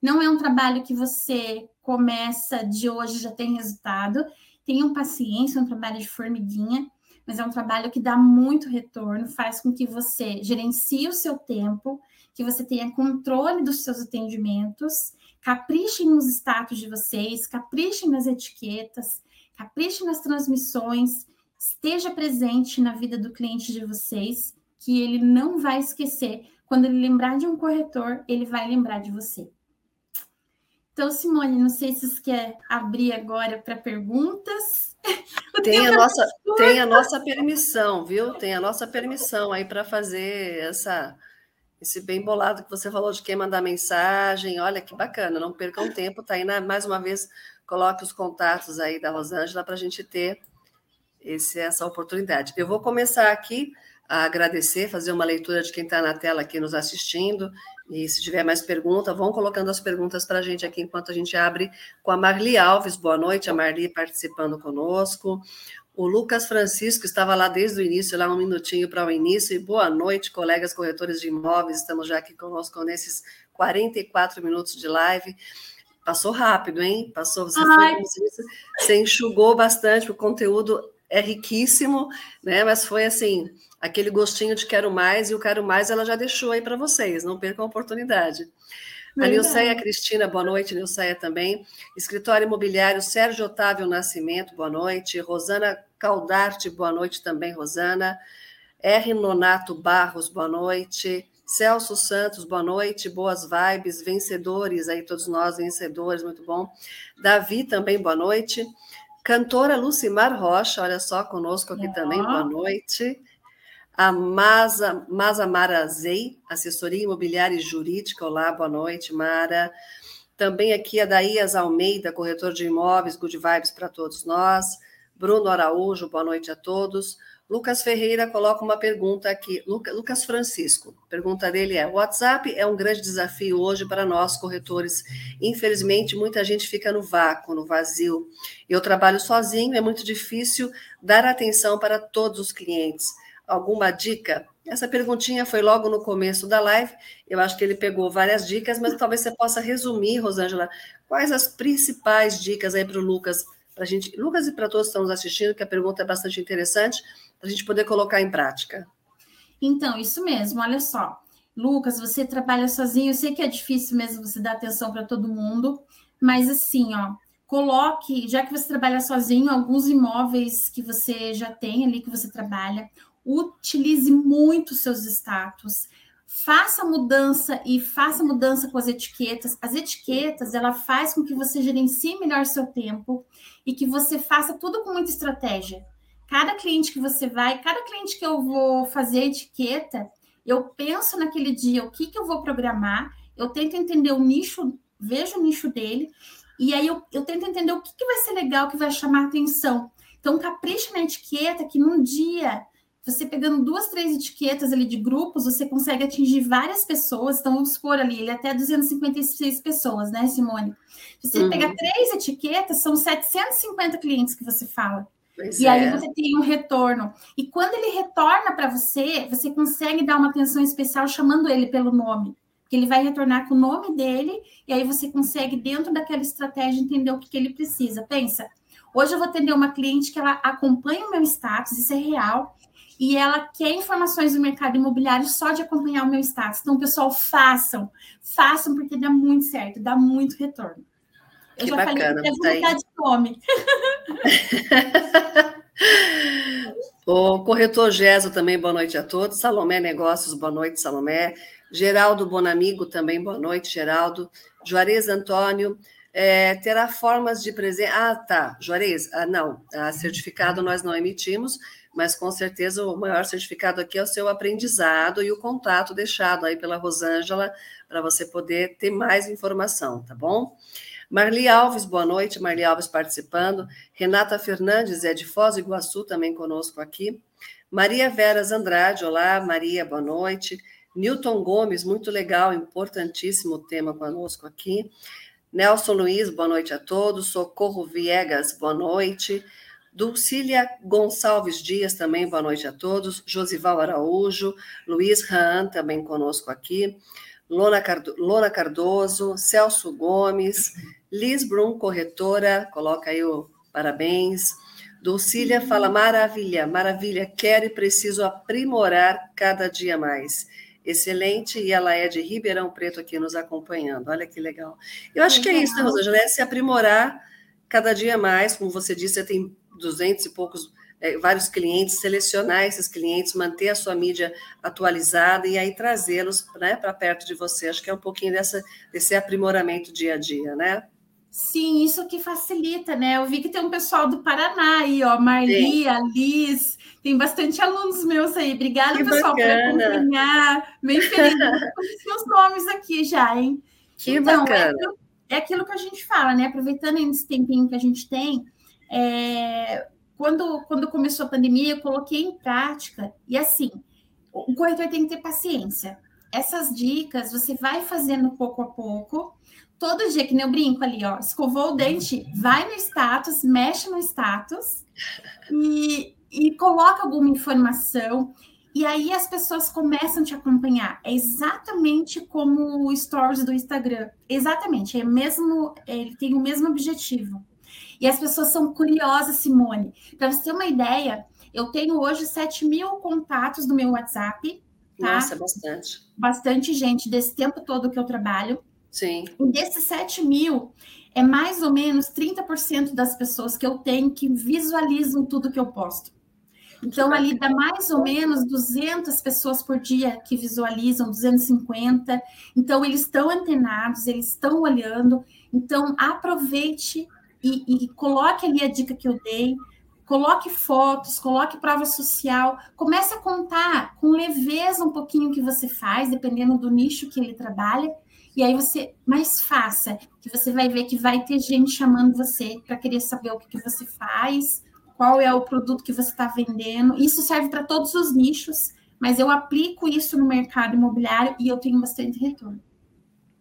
Não é um trabalho que você começa de hoje já tem resultado. Tenham paciência, é um trabalho de formiguinha, mas é um trabalho que dá muito retorno, faz com que você gerencie o seu tempo, que você tenha controle dos seus atendimentos, caprichem nos status de vocês, caprichem nas etiquetas, caprichem nas transmissões, esteja presente na vida do cliente de vocês, que ele não vai esquecer. Quando ele lembrar de um corretor, ele vai lembrar de você. Então, Simone, não sei se você quer abrir agora para perguntas. *laughs* Tem a, nossa, tem a nossa permissão, viu? Tem a nossa permissão aí para fazer essa, esse bem bolado que você falou de quem mandar mensagem. Olha que bacana, não percam tempo, tá aí na, mais uma vez, coloque os contatos aí da Rosângela para a gente ter esse, essa oportunidade. Eu vou começar aqui a agradecer, fazer uma leitura de quem está na tela aqui nos assistindo. E se tiver mais perguntas, vão colocando as perguntas para a gente aqui enquanto a gente abre com a Marli Alves. Boa noite, a Marli participando conosco. O Lucas Francisco estava lá desde o início, lá um minutinho para o início. E boa noite, colegas corretores de imóveis. Estamos já aqui conosco nesses 44 minutos de live. Passou rápido, hein? Passou, você, foi, você enxugou bastante, o conteúdo é riquíssimo, né? Mas foi assim, aquele gostinho de quero mais, e o quero mais ela já deixou aí para vocês, não percam a oportunidade. A Nilceia Cristina, boa noite, Nilceia também. Escritório Imobiliário Sérgio Otávio Nascimento, boa noite. Rosana Caldarte, boa noite também, Rosana. R. Nonato Barros, boa noite. Celso Santos, boa noite, boas vibes, vencedores aí, todos nós vencedores, muito bom. Davi também, boa noite. Cantora Lucimar Rocha, olha só, conosco aqui também, boa noite. A Masa, Masa Marazei, assessoria imobiliária e jurídica, olá, boa noite, Mara. Também aqui a Daías Almeida, corretor de imóveis, good vibes para todos nós. Bruno Araújo, boa noite a todos. Lucas Ferreira coloca uma pergunta aqui. Lucas Francisco, pergunta dele é: o WhatsApp é um grande desafio hoje para nós, corretores. Infelizmente, muita gente fica no vácuo, no vazio. Eu trabalho sozinho, é muito difícil dar atenção para todos os clientes. Alguma dica? Essa perguntinha foi logo no começo da live. Eu acho que ele pegou várias dicas, mas talvez você possa resumir, Rosângela, quais as principais dicas aí para o Lucas, para a gente, Lucas e para todos que estão nos assistindo, que a pergunta é bastante interessante para a gente poder colocar em prática. Então, isso mesmo, olha só. Lucas, você trabalha sozinho, eu sei que é difícil mesmo você dar atenção para todo mundo, mas assim, ó, coloque, já que você trabalha sozinho, alguns imóveis que você já tem ali que você trabalha, utilize muito seus status, faça mudança e faça mudança com as etiquetas. As etiquetas, ela faz com que você gerencie melhor seu tempo e que você faça tudo com muita estratégia. Cada cliente que você vai, cada cliente que eu vou fazer etiqueta, eu penso naquele dia o que, que eu vou programar, eu tento entender o nicho, vejo o nicho dele, e aí eu, eu tento entender o que, que vai ser legal, que vai chamar atenção. Então, capricha na etiqueta que num dia, você pegando duas, três etiquetas ali de grupos, você consegue atingir várias pessoas. Então, vamos supor ali, ele é até 256 pessoas, né, Simone? Se você uhum. pegar três etiquetas, são 750 clientes que você fala. Pois e é. aí você tem um retorno. E quando ele retorna para você, você consegue dar uma atenção especial chamando ele pelo nome. que ele vai retornar com o nome dele, e aí você consegue, dentro daquela estratégia, entender o que, que ele precisa. Pensa, hoje eu vou atender uma cliente que ela acompanha o meu status, isso é real, e ela quer informações do mercado imobiliário só de acompanhar o meu status. Então, pessoal, façam, façam, porque dá muito certo, dá muito retorno. Eu que já bacana, falei que é de nome. *laughs* *laughs* o corretor Geso também, boa noite a todos. Salomé Negócios, boa noite, Salomé. Geraldo Bonamigo também, boa noite, Geraldo. Juarez Antônio, é, terá formas de presente. Ah, tá, Juarez, ah, não, a certificado nós não emitimos, mas com certeza o maior certificado aqui é o seu aprendizado e o contato deixado aí pela Rosângela para você poder ter mais informação, tá bom? Marli Alves, boa noite. Marli Alves participando. Renata Fernandes é de Foz do Iguaçu, também conosco aqui. Maria Veras Andrade, olá, Maria, boa noite. Newton Gomes, muito legal, importantíssimo tema conosco aqui. Nelson Luiz, boa noite a todos. Socorro Viegas, boa noite. Dulcília Gonçalves Dias, também boa noite a todos. Josival Araújo, Luiz Ran, também conosco aqui. Lona Cardoso, Celso Gomes, Liz Brum, corretora, coloca aí o parabéns. Dulcília fala maravilha, maravilha, quero e preciso aprimorar cada dia mais. Excelente, e ela é de Ribeirão Preto aqui nos acompanhando. Olha que legal. Eu acho que é isso, né, Rosângela? É se aprimorar cada dia mais, como você disse, você tem duzentos e poucos é, vários clientes, selecionar esses clientes, manter a sua mídia atualizada e aí trazê-los né, para perto de você. Acho que é um pouquinho dessa, desse aprimoramento dia a dia, né? Sim, isso que facilita, né? Eu vi que tem um pessoal do Paraná aí, ó, Marli, a Liz, tem bastante alunos meus aí. Obrigada, que pessoal, bacana. por acompanhar. Bem feliz *laughs* com os nomes aqui já, hein? Que então, bacana. É aquilo, é aquilo, que a gente fala, né? Aproveitando esse tempinho que a gente tem, é, quando, quando começou a pandemia, eu coloquei em prática, e assim, o corretor tem que ter paciência. Essas dicas você vai fazendo pouco a pouco todo dia, que nem eu brinco ali, ó, escovou o dente, vai no status, mexe no status e, e coloca alguma informação. E aí as pessoas começam a te acompanhar. É exatamente como o stories do Instagram. Exatamente, é mesmo, ele tem o mesmo objetivo. E as pessoas são curiosas, Simone. Para você ter uma ideia, eu tenho hoje 7 mil contatos no meu WhatsApp. Tá? Nossa, bastante. Bastante gente desse tempo todo que eu trabalho. Sim. E desses 7 mil, é mais ou menos 30% das pessoas que eu tenho que visualizam tudo que eu posto. Então, ali dá mais ou menos 200 pessoas por dia que visualizam, 250. Então, eles estão antenados, eles estão olhando. Então, aproveite e, e coloque ali a dica que eu dei. Coloque fotos, coloque prova social, comece a contar com leveza um pouquinho o que você faz, dependendo do nicho que ele trabalha, e aí você mais faça, que você vai ver que vai ter gente chamando você para querer saber o que, que você faz, qual é o produto que você está vendendo. Isso serve para todos os nichos, mas eu aplico isso no mercado imobiliário e eu tenho bastante retorno.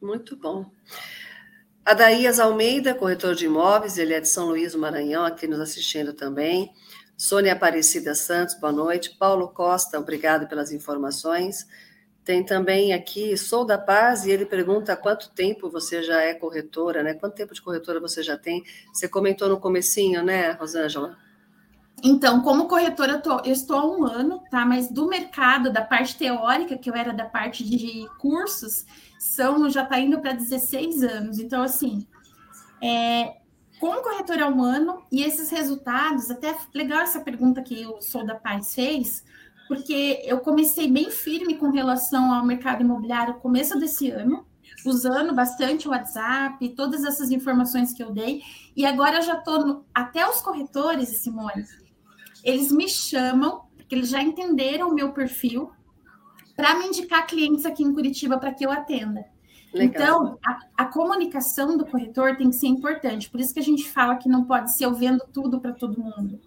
Muito bom. Adaías Almeida, corretor de imóveis, ele é de São Luís do Maranhão, aqui nos assistindo também. Sônia Aparecida Santos, boa noite. Paulo Costa, obrigado pelas informações. Tem também aqui, sou da Paz, e ele pergunta há quanto tempo você já é corretora, né? Quanto tempo de corretora você já tem? Você comentou no comecinho, né, Rosângela? Então, como corretora, eu, tô, eu, estou há um ano, tá? Mas do mercado, da parte teórica, que eu era da parte de cursos, são já está indo para 16 anos. Então, assim, é, como corretora há um ano, e esses resultados, até legal essa pergunta que o Sou da Paz fez, porque eu comecei bem firme com relação ao mercado imobiliário no começo desse ano, usando bastante o WhatsApp, todas essas informações que eu dei, e agora já estou até os corretores, Simone, eles me chamam, porque eles já entenderam o meu perfil, para me indicar clientes aqui em Curitiba para que eu atenda. Legal. Então, a, a, comunicação do corretor tem que ser importante. Por isso que a gente fala que não pode ser eu vendo tudo para todo mundo.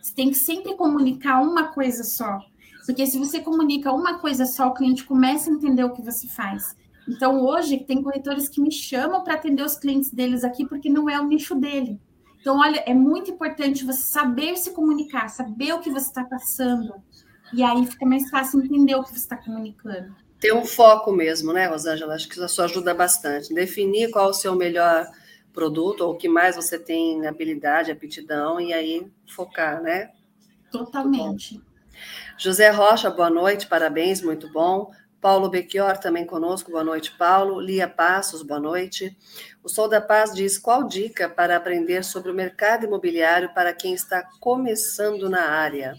Você tem que sempre comunicar uma coisa só. Porque se você comunica uma coisa só, o cliente começa a entender o que você faz. Então, hoje, tem corretores que me chamam para atender os clientes deles aqui, porque não é o nicho dele. Então, olha, é muito importante você saber se comunicar, saber o que você está passando. E aí fica mais fácil entender o que você está comunicando. Ter um foco mesmo, né, Rosângela? Acho que isso ajuda bastante. Definir qual o seu melhor produto, ou o que mais você tem habilidade, aptidão, e aí focar, né? Totalmente. José Rocha, boa noite, parabéns, muito bom. Paulo Becchior também conosco, boa noite, Paulo. Lia Passos, boa noite. O Sol da Paz diz: qual dica para aprender sobre o mercado imobiliário para quem está começando na área?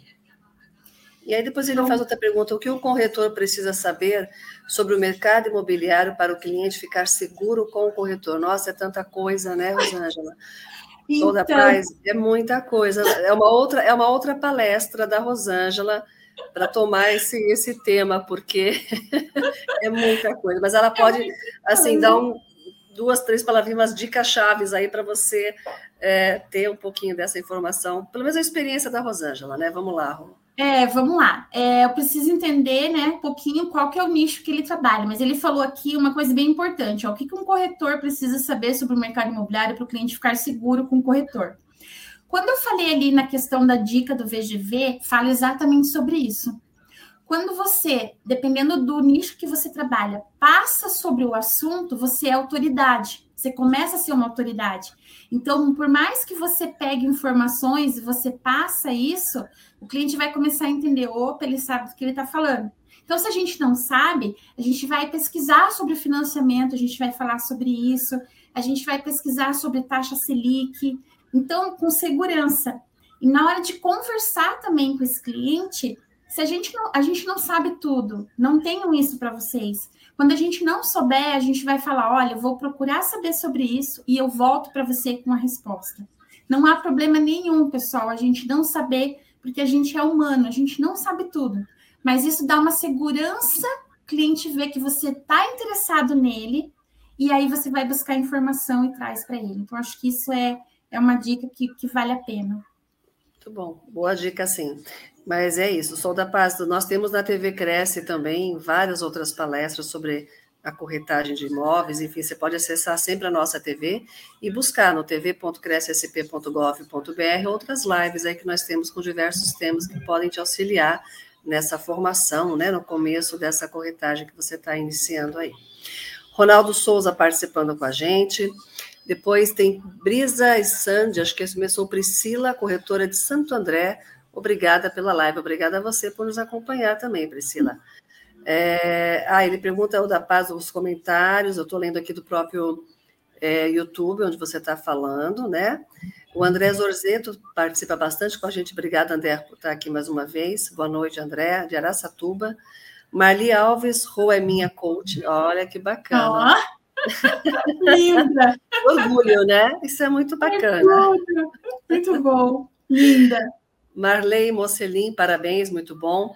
E aí depois ele faz outra pergunta: o que o corretor precisa saber sobre o mercado imobiliário para o cliente ficar seguro com o corretor? Nossa, é tanta coisa, né, Rosângela? Então, da Paz é muita coisa. É uma outra, é uma outra palestra da Rosângela para tomar esse, esse tema, porque *laughs* é muita coisa. Mas ela pode, assim, dar um, duas, três palavrinhas, umas dicas chaves aí para você é, ter um pouquinho dessa informação, pelo menos a experiência da Rosângela, né? Vamos lá, Rô. É, vamos lá. É, eu preciso entender, né, um pouquinho qual que é o nicho que ele trabalha, mas ele falou aqui uma coisa bem importante, ó, o que, que um corretor precisa saber sobre o mercado imobiliário para o cliente ficar seguro com o corretor. Quando eu falei ali na questão da dica do VGV, falo exatamente sobre isso. Quando você, dependendo do nicho que você trabalha, passa sobre o assunto, você é autoridade. Você começa a ser uma autoridade. Então, por mais que você pegue informações e você passa isso, o cliente vai começar a entender, opa, ele sabe do que ele está falando. Então, se a gente não sabe, a gente vai pesquisar sobre financiamento, a gente vai falar sobre isso, a gente vai pesquisar sobre taxa Selic, então, com segurança. E na hora de conversar também com esse cliente, se a gente não, a gente não sabe tudo, não tenham isso para vocês. Quando a gente não souber, a gente vai falar: olha, eu vou procurar saber sobre isso e eu volto para você com a resposta. Não há problema nenhum, pessoal, a gente não saber, porque a gente é humano, a gente não sabe tudo. Mas isso dá uma segurança, o cliente vê que você está interessado nele, e aí você vai buscar informação e traz para ele. Então, acho que isso é, é uma dica que, que vale a pena. Muito bom, boa dica sim. Mas é isso, Sol da Paz, nós temos na TV Cresce também várias outras palestras sobre a corretagem de imóveis, enfim, você pode acessar sempre a nossa TV e buscar no tv.crescsp.gov.br outras lives aí que nós temos com diversos temas que podem te auxiliar nessa formação, né, no começo dessa corretagem que você está iniciando aí. Ronaldo Souza participando com a gente, depois tem Brisa e Sandy, acho que começou Priscila, corretora de Santo André. Obrigada pela live, obrigada a você por nos acompanhar também, Priscila. É, ah, ele pergunta o da paz os comentários, eu estou lendo aqui do próprio é, YouTube, onde você está falando, né? O André Zorzeto participa bastante com a gente. Obrigada, André, por estar aqui mais uma vez. Boa noite, André, de Araçatuba. Marli Alves, Rô é minha coach. Olha que bacana. Oh. *laughs* Linda! Orgulho, né? Isso é muito bacana. Muito, muito bom. Linda. Marley Mocelin, parabéns, muito bom.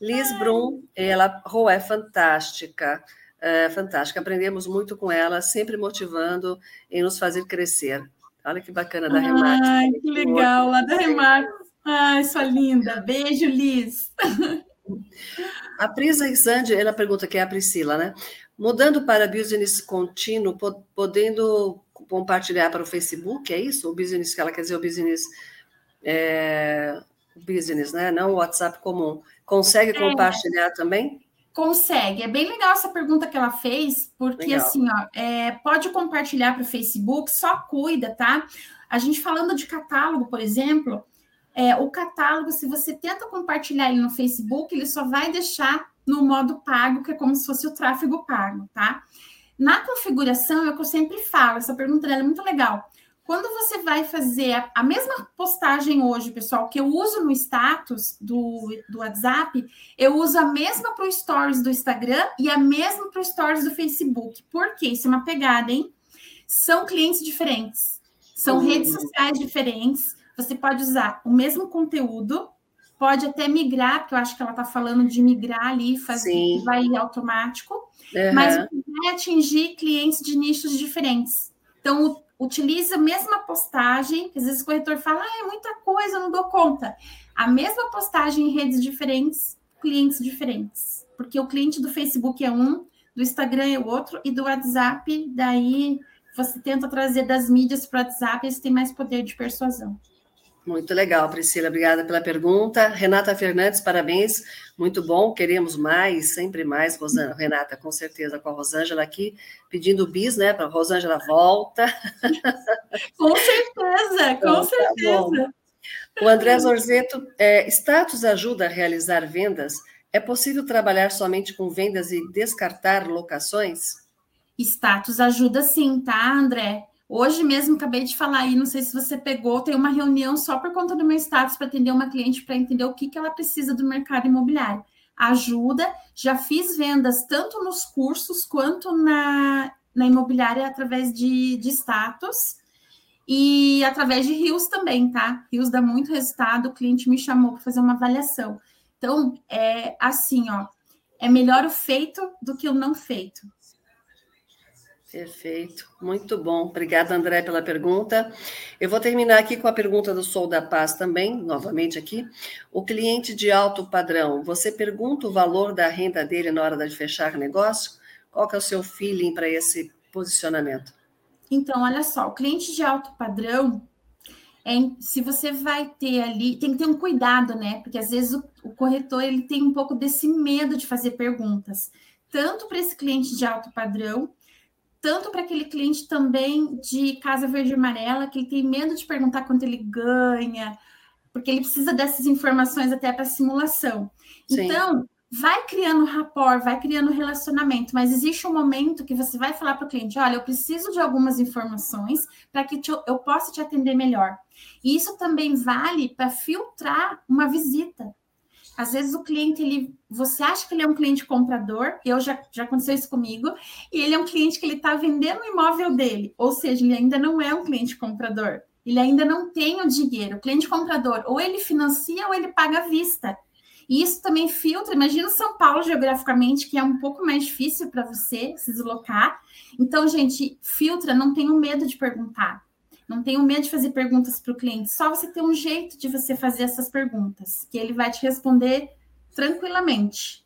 Liz Brum, ela oh, é fantástica, é fantástica. Aprendemos muito com ela, sempre motivando em nos fazer crescer. Olha que bacana da Remax. Ai, que legal, lá da Remax. Ai, sua linda. Beijo, Liz. A Prisa Isande, ela pergunta que é a Priscila, né? Mudando para business contínuo, podendo compartilhar para o Facebook, é isso? O business que ela quer dizer, o business, é, business, né? Não o WhatsApp comum. Consegue é. compartilhar também? Consegue. É bem legal essa pergunta que ela fez, porque legal. assim, ó, é, pode compartilhar para o Facebook, só cuida, tá? A gente falando de catálogo, por exemplo, é, o catálogo, se você tenta compartilhar ele no Facebook, ele só vai deixar no modo pago, que é como se fosse o tráfego pago, tá? Na configuração, é o que eu sempre falo, essa pergunta é muito legal. Quando você vai fazer a, a, mesma postagem hoje, pessoal, que eu uso no status do, do WhatsApp, eu uso a mesma para o Stories do Instagram e a mesma para o Stories do Facebook. Por quê? Isso é uma pegada, hein? São clientes diferentes, são uhum. redes sociais diferentes. Você pode usar o mesmo conteúdo, pode até migrar, porque eu acho que ela está falando de migrar ali, fazer, vai automático, uhum. mas vai atingir clientes de nichos diferentes. Então, utiliza a mesma postagem, que às vezes o corretor fala, ah, é muita coisa, eu não dou conta. A mesma postagem em redes diferentes, clientes diferentes. Porque o cliente do Facebook é um, do Instagram é outro, e do WhatsApp, daí você tenta trazer das mídias para o WhatsApp, eles têm mais poder de persuasão. Muito legal, Priscila, obrigada pela pergunta. Renata Fernandes, parabéns, muito bom, queremos mais, sempre mais, Rosângela. Renata, com certeza, com a Rosângela aqui, pedindo bis, né, para a Rosângela volta. *laughs* Com certeza, com então, certeza. Tá o André Zorzeto, é, status ajuda a realizar vendas? É possível trabalhar somente com vendas e descartar locações? Status ajuda sim, tá, André? Hoje mesmo acabei de falar aí, não sei se você pegou, tem uma reunião só por conta do meu status para atender uma cliente para entender o que, que ela precisa do mercado imobiliário. Ajuda, já fiz vendas tanto nos cursos quanto na, na imobiliária através de, de status e através de rios também, tá? Rios dá muito resultado, o cliente me chamou para fazer uma avaliação. Então, é assim, ó, é melhor o feito do que o não feito. Perfeito, muito bom. Obrigada, André, pela pergunta. Eu vou terminar aqui com a pergunta do Sou da Paz também, novamente aqui. O cliente de alto padrão, você pergunta o valor da renda dele na hora de fechar negócio? Qual que é o seu feeling para esse posicionamento? Então, olha só, o cliente de alto padrão, é, se você vai ter ali, tem que ter um cuidado, né? Porque às vezes o, o corretor ele tem um pouco desse medo de fazer perguntas, tanto para esse cliente de alto padrão, tanto para aquele cliente também de casa verde e amarela, que ele tem medo de perguntar quanto ele ganha, porque ele precisa dessas informações até para simulação. Sim. Então, vai criando rapport, vai criando relacionamento, mas existe um momento que você vai falar para o cliente: olha, eu preciso de algumas informações para que te, eu possa te atender melhor. E isso também vale para filtrar uma visita. Às vezes o cliente, ele, você acha que ele é um cliente comprador, eu já, já aconteceu isso comigo, e ele é um cliente que ele está vendendo o imóvel dele, ou seja, ele ainda não é um cliente comprador, ele ainda não tem o dinheiro. O cliente comprador, ou ele financia ou ele paga à vista. E isso também filtra. Imagina São Paulo geograficamente, que é um pouco mais difícil para você se deslocar. Então, gente, filtra, não tenham medo de perguntar. Não tenha medo de fazer perguntas para o cliente. Só você ter um jeito de você fazer essas perguntas, que ele vai te responder tranquilamente.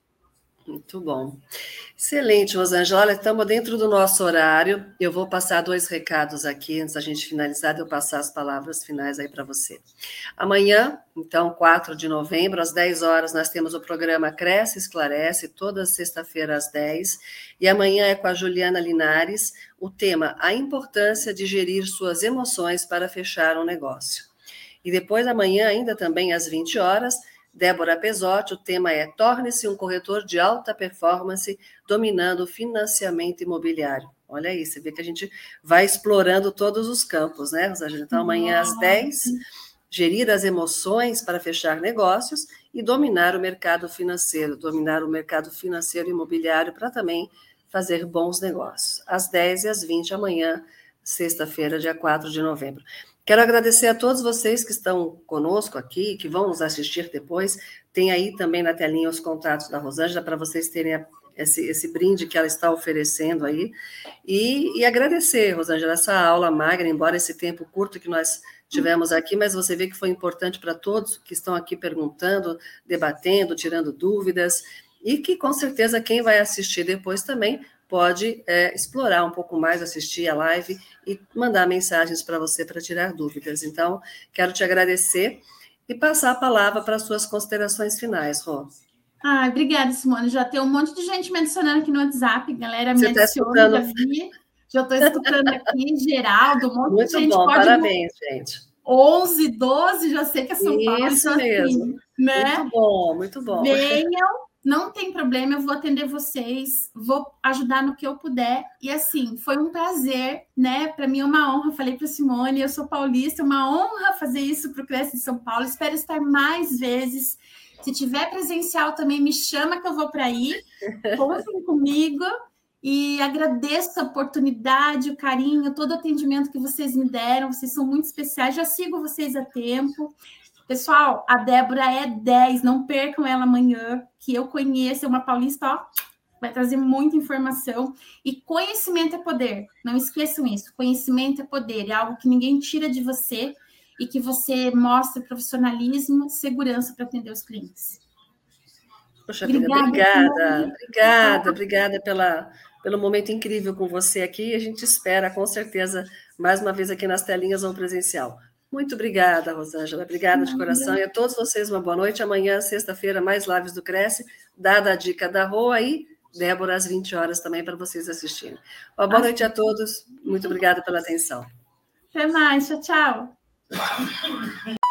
Muito bom. Excelente, Rosângela. Olha, estamos dentro do nosso horário. Eu vou passar dois recados aqui antes da gente finalizar, de eu passar as palavras finais aí para você. Amanhã, então, 4 de novembro, às 10 horas, nós temos o programa Cresce Esclarece, toda sexta-feira às 10. E amanhã é com a Juliana Linares, o tema A importância de gerir suas emoções para fechar um negócio. E depois, amanhã, ainda também às 20 horas, Débora Pesotti, o tema é Torne-se um corretor de alta performance dominando o financiamento imobiliário. Olha aí, você vê que a gente vai explorando todos os campos, né, Rosângela? Então, amanhã às 10, gerir as emoções para fechar negócios e dominar o mercado financeiro, dominar o mercado financeiro imobiliário para também fazer bons negócios. Às 10 e às 20 amanhã, sexta-feira, dia 4 de novembro. Quero agradecer a todos vocês que estão conosco aqui, que vão nos assistir depois. Tem aí também na telinha os contatos da Rosângela para vocês terem esse, esse, brinde que ela está oferecendo aí. E, e, agradecer, Rosângela, essa aula magna, embora esse tempo curto que nós tivemos aqui, mas você vê que foi importante para todos que estão aqui perguntando, debatendo, tirando dúvidas, e que com certeza quem vai assistir depois também pode é, explorar um pouco mais, assistir a live e mandar mensagens para você para tirar dúvidas. Então, quero te agradecer e passar a palavra para as suas considerações finais, Rô. Ah, obrigada, Simone. Já tem um monte de gente me adicionando aqui no WhatsApp, galera me Você adiciona, tá já estou escutando aqui, *laughs* Geraldo, um monte Muito de gente. Bom, pode parabéns, gente. 11, 12, já sei que é São Paulo. Isso então, mesmo. Assim, né? Muito bom, muito bom. Venham não tem problema, eu vou atender vocês, vou ajudar no que eu puder. E assim, foi um prazer, né? Para mim é uma honra. Falei para Simone, eu sou paulista, é uma honra fazer isso para o Cresce de São Paulo. Espero estar mais vezes. Se tiver presencial também, me chama que eu vou para aí. Contem comigo. E agradeço a oportunidade, o carinho, todo o atendimento que vocês me deram. Vocês são muito especiais. Já sigo vocês a tempo. Pessoal, a Débora é 10, não percam ela amanhã, que eu conheço, é uma paulista, ó, vai trazer muita informação. E conhecimento é poder, não esqueçam isso. Conhecimento é poder, é algo que ninguém tira de você e que você mostra profissionalismo, segurança para atender os clientes. Poxa obrigada, obrigada, obrigada, obrigada pela, pelo momento incrível com você aqui. A gente espera, com certeza, mais uma vez aqui nas telinhas ou presencial. Muito obrigada, Rosângela. Obrigada de coração. E a todos vocês, uma boa noite. Amanhã, sexta-feira, mais lives do Cresce. Dada a dica da Rua aí, Débora, às 20 horas também, para vocês assistirem. Uma boa noite a todos. Muito obrigada pela atenção. Até mais. Tchau, tchau. *laughs*